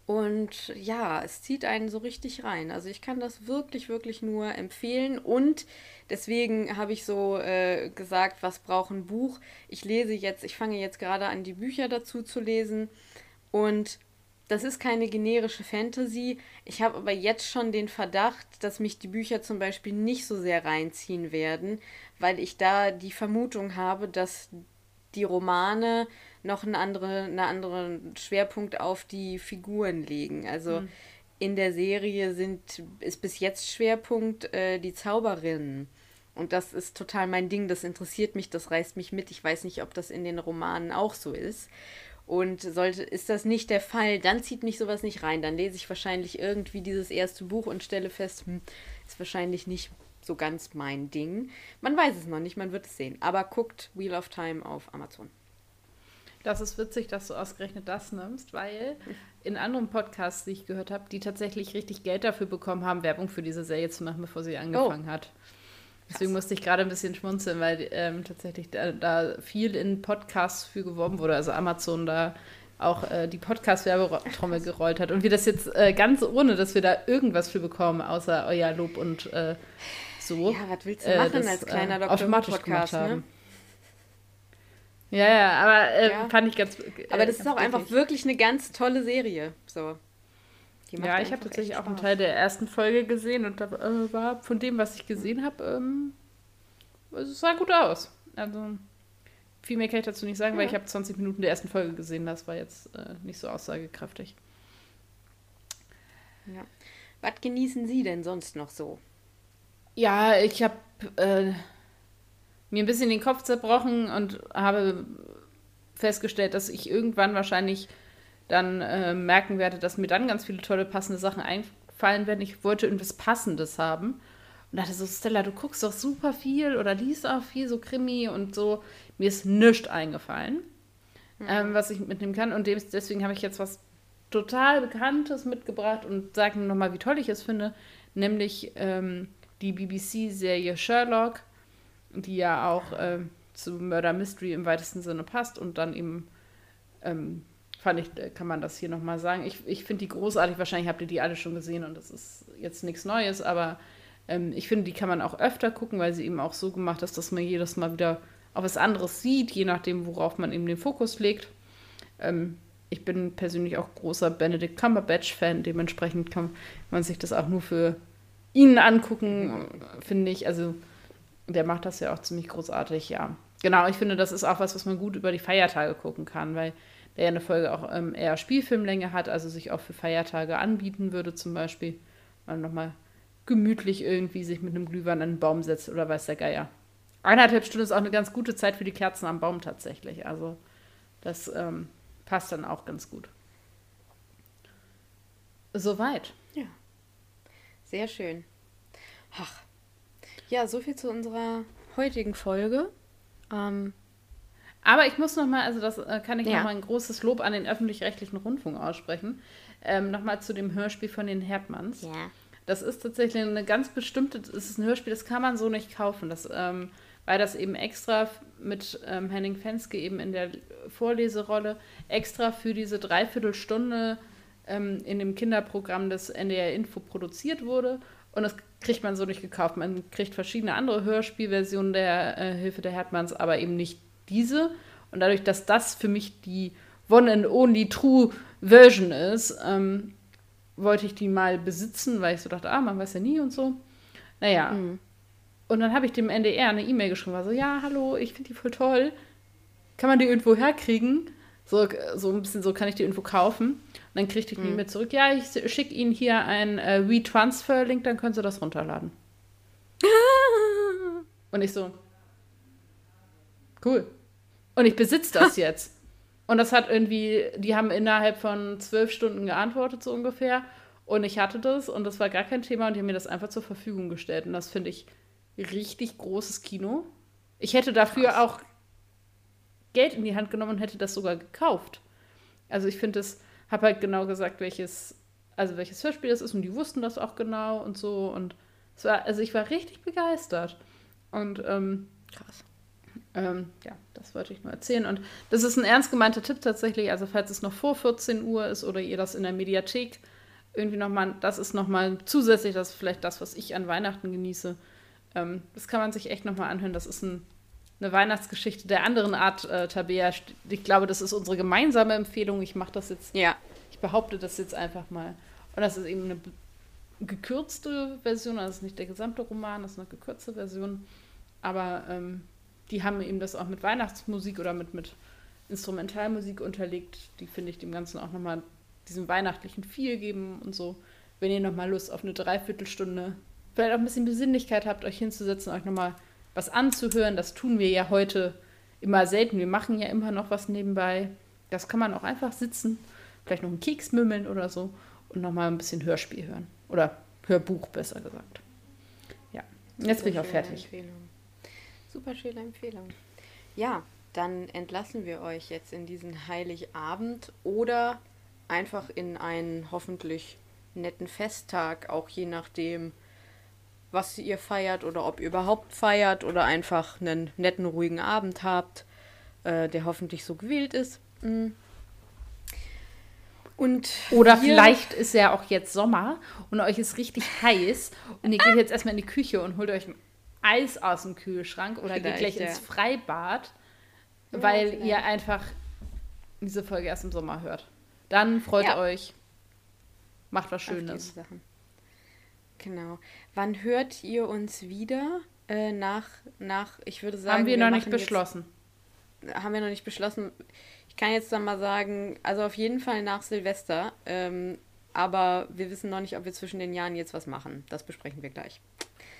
Und ja, es zieht einen so richtig rein. Also ich kann das wirklich, wirklich nur empfehlen. Und deswegen habe ich so äh, gesagt, was braucht ein Buch? Ich lese jetzt, ich fange jetzt gerade an, die Bücher dazu zu lesen. Und das ist keine generische Fantasy. Ich habe aber jetzt schon den Verdacht, dass mich die Bücher zum Beispiel nicht so sehr reinziehen werden, weil ich da die Vermutung habe, dass die Romane noch einen anderen, einen anderen Schwerpunkt auf die Figuren legen. Also mhm. in der Serie sind, ist bis jetzt Schwerpunkt äh, die Zauberinnen. Und das ist total mein Ding, das interessiert mich, das reißt mich mit. Ich weiß nicht, ob das in den Romanen auch so ist. Und sollte, ist das nicht der Fall, dann zieht mich sowas nicht rein. Dann lese ich wahrscheinlich irgendwie dieses erste Buch und stelle fest, hm, ist wahrscheinlich nicht so ganz mein Ding. Man weiß es noch nicht, man wird es sehen. Aber guckt Wheel of Time auf Amazon. Das ist witzig, dass du ausgerechnet das nimmst, weil in anderen Podcasts, die ich gehört habe, die tatsächlich richtig Geld dafür bekommen haben, Werbung für diese Serie zu machen, bevor sie angefangen oh. hat. Deswegen musste ich gerade ein bisschen schmunzeln, weil ähm, tatsächlich da, da, viel in Podcasts für geworben wurde. Also Amazon da auch äh, die Podcast-Werbetrommel gerollt hat. Und wir das jetzt äh, ganz ohne, dass wir da irgendwas für bekommen, außer euer Lob und äh, so. Ja, was willst du machen das, als kleiner äh, Doktor Podcast, ne? Ja, ja, aber äh, ja. fand ich ganz. Äh, aber das ist auch einfach wirklich eine ganz tolle Serie. So. Ja, ich habe tatsächlich auch einen Teil der ersten Folge gesehen und da äh, war von dem, was ich gesehen habe, ähm, es sah gut aus. Also viel mehr kann ich dazu nicht sagen, ja. weil ich habe 20 Minuten der ersten Folge gesehen. Das war jetzt äh, nicht so aussagekräftig. Ja. Was genießen Sie denn sonst noch so? Ja, ich habe äh, mir ein bisschen den Kopf zerbrochen und habe festgestellt, dass ich irgendwann wahrscheinlich dann äh, merken werde, dass mir dann ganz viele tolle passende Sachen einfallen werden. Ich wollte irgendwas Passendes haben. Und dachte so, Stella, du guckst doch super viel oder liest auch viel, so Krimi und so. Mir ist nichts eingefallen, mhm. ähm, was ich mitnehmen kann. Und deswegen habe ich jetzt was total Bekanntes mitgebracht und sage nochmal, wie toll ich es finde. Nämlich ähm, die BBC-Serie Sherlock die ja auch äh, zu Murder Mystery im weitesten Sinne passt und dann eben ähm, fand ich, äh, kann man das hier nochmal sagen. Ich, ich finde die großartig, wahrscheinlich habt ihr die alle schon gesehen und das ist jetzt nichts Neues, aber ähm, ich finde, die kann man auch öfter gucken, weil sie eben auch so gemacht ist, dass man jedes Mal wieder auch was anderes sieht, je nachdem, worauf man eben den Fokus legt. Ähm, ich bin persönlich auch großer Benedict Cumberbatch-Fan, dementsprechend kann man sich das auch nur für ihn angucken, finde ich. Also der macht das ja auch ziemlich großartig, ja. Genau, ich finde, das ist auch was, was man gut über die Feiertage gucken kann, weil der ja eine Folge auch ähm, eher Spielfilmlänge hat, also sich auch für Feiertage anbieten würde, zum Beispiel. Man nochmal gemütlich irgendwie sich mit einem Glühwein an einen Baum setzt oder weiß der Geier. Eineinhalb Stunden ist auch eine ganz gute Zeit für die Kerzen am Baum tatsächlich. Also das ähm, passt dann auch ganz gut. Soweit. Ja. Sehr schön. Ach, ja, so viel zu unserer heutigen Folge. Ähm, aber ich muss noch mal, also das äh, kann ich ja. noch mal ein großes Lob an den öffentlich-rechtlichen Rundfunk aussprechen. Ähm, noch mal zu dem Hörspiel von den Herdmanns. Ja. Das ist tatsächlich eine ganz bestimmte, es ist ein Hörspiel, das kann man so nicht kaufen. Das, ähm, weil das eben extra mit ähm, Henning Fenske eben in der Vorleserolle extra für diese Dreiviertelstunde ähm, in dem Kinderprogramm des NDR Info produziert wurde und das kriegt man so nicht gekauft. Man kriegt verschiedene andere Hörspielversionen der äh, Hilfe der Herdmanns, aber eben nicht diese. Und dadurch, dass das für mich die One and Only True Version ist, ähm, wollte ich die mal besitzen, weil ich so dachte, ah, man weiß ja nie und so. Naja. Mhm. Und dann habe ich dem NDR eine E-Mail geschrieben, war so, ja, hallo, ich finde die voll toll. Kann man die irgendwo herkriegen? So, so ein bisschen so kann ich die irgendwo kaufen. Und dann kriegte ich die mhm. E-Mail zurück, ja, ich schicke Ihnen hier einen äh, WeTransfer-Link, dann können Sie das runterladen. Und ich so, cool. Und ich besitze das jetzt. Und das hat irgendwie, die haben innerhalb von zwölf Stunden geantwortet, so ungefähr. Und ich hatte das und das war gar kein Thema und die haben mir das einfach zur Verfügung gestellt. Und das finde ich richtig großes Kino. Ich hätte dafür auch Geld in die Hand genommen und hätte das sogar gekauft. Also ich finde es habe halt genau gesagt, welches, also welches Hörspiel das ist und die wussten das auch genau und so und es war, also ich war richtig begeistert. Und ähm, krass. Ähm, ja, das wollte ich nur erzählen. Und das ist ein ernst gemeinter Tipp tatsächlich. Also, falls es noch vor 14 Uhr ist oder ihr das in der Mediathek irgendwie nochmal, das ist nochmal zusätzlich, das ist vielleicht das, was ich an Weihnachten genieße. Ähm, das kann man sich echt nochmal anhören. Das ist ein, eine Weihnachtsgeschichte der anderen Art, äh, Tabea. Ich glaube, das ist unsere gemeinsame Empfehlung. Ich mache das jetzt, Ja. ich behaupte das jetzt einfach mal. Und das ist eben eine gekürzte Version, also das ist nicht der gesamte Roman, das ist eine gekürzte Version. Aber ähm, die haben eben das auch mit Weihnachtsmusik oder mit, mit Instrumentalmusik unterlegt. Die finde ich dem Ganzen auch nochmal diesen weihnachtlichen Feel geben und so. Wenn ihr nochmal Lust auf eine Dreiviertelstunde, vielleicht auch ein bisschen Besinnlichkeit habt, euch hinzusetzen, euch nochmal was anzuhören. Das tun wir ja heute immer selten. Wir machen ja immer noch was nebenbei. Das kann man auch einfach sitzen, vielleicht noch einen Keks mümmeln oder so und nochmal ein bisschen Hörspiel hören. Oder Hörbuch, besser gesagt. Ja, jetzt bin ich auch fertig. Empfehlung. Super schöne Empfehlung. Ja, dann entlassen wir euch jetzt in diesen Heiligabend oder einfach in einen hoffentlich netten Festtag, auch je nachdem, was ihr feiert oder ob ihr überhaupt feiert oder einfach einen netten, ruhigen Abend habt, äh, der hoffentlich so gewählt ist. Mm. Und Oder vielleicht ist ja auch jetzt Sommer und euch ist richtig heiß und ihr geht jetzt erstmal in die Küche und holt euch ein Eis aus dem Kühlschrank oder geht gleich ja. ins Freibad, Ja, weil vielleicht. ihr einfach diese Folge erst im Sommer hört. Dann freut Ja. euch. Macht was auf Schönes. Sachen. Genau. Wann hört ihr uns wieder? Äh, nach, nach, ich würde sagen. Haben wir noch nicht machen jetzt- beschlossen. haben wir noch nicht beschlossen. Ich kann jetzt dann mal sagen, also auf jeden Fall nach Silvester. Ähm, aber wir wissen noch nicht, ob wir zwischen den Jahren jetzt was machen. Das besprechen wir gleich.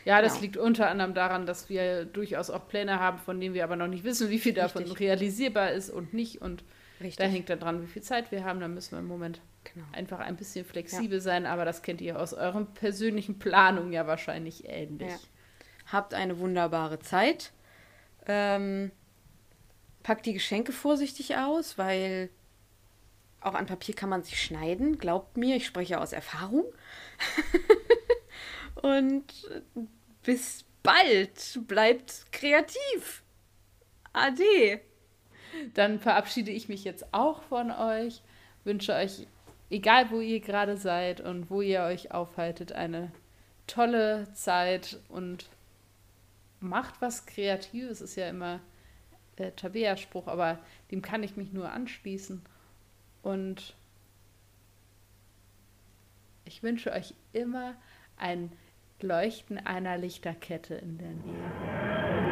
Ja, das Genau. liegt unter anderem daran, dass wir durchaus auch Pläne haben, von denen wir aber noch nicht wissen, wie viel davon Richtig. realisierbar ist und nicht. Und Richtig. da hängt dann dran, wie viel Zeit wir haben. Da müssen wir im Moment Genau. einfach ein bisschen flexibel sein, aber das kennt ihr aus euren persönlichen Planungen ja wahrscheinlich ähnlich. Ja. Habt eine wunderbare Zeit. Ähm, packt die Geschenke vorsichtig aus, weil auch an Papier kann man sich schneiden. Glaubt mir, ich spreche aus Erfahrung. Und bis bald. Bleibt kreativ. Ade. Dann verabschiede ich mich jetzt auch von euch, wünsche euch, egal wo ihr gerade seid und wo ihr euch aufhaltet, eine tolle Zeit und macht was Kreatives, ist ja immer der Tabea-Spruch, aber dem kann ich mich nur anschließen. Und ich wünsche euch immer ein Leuchten einer Lichterkette in der Nähe.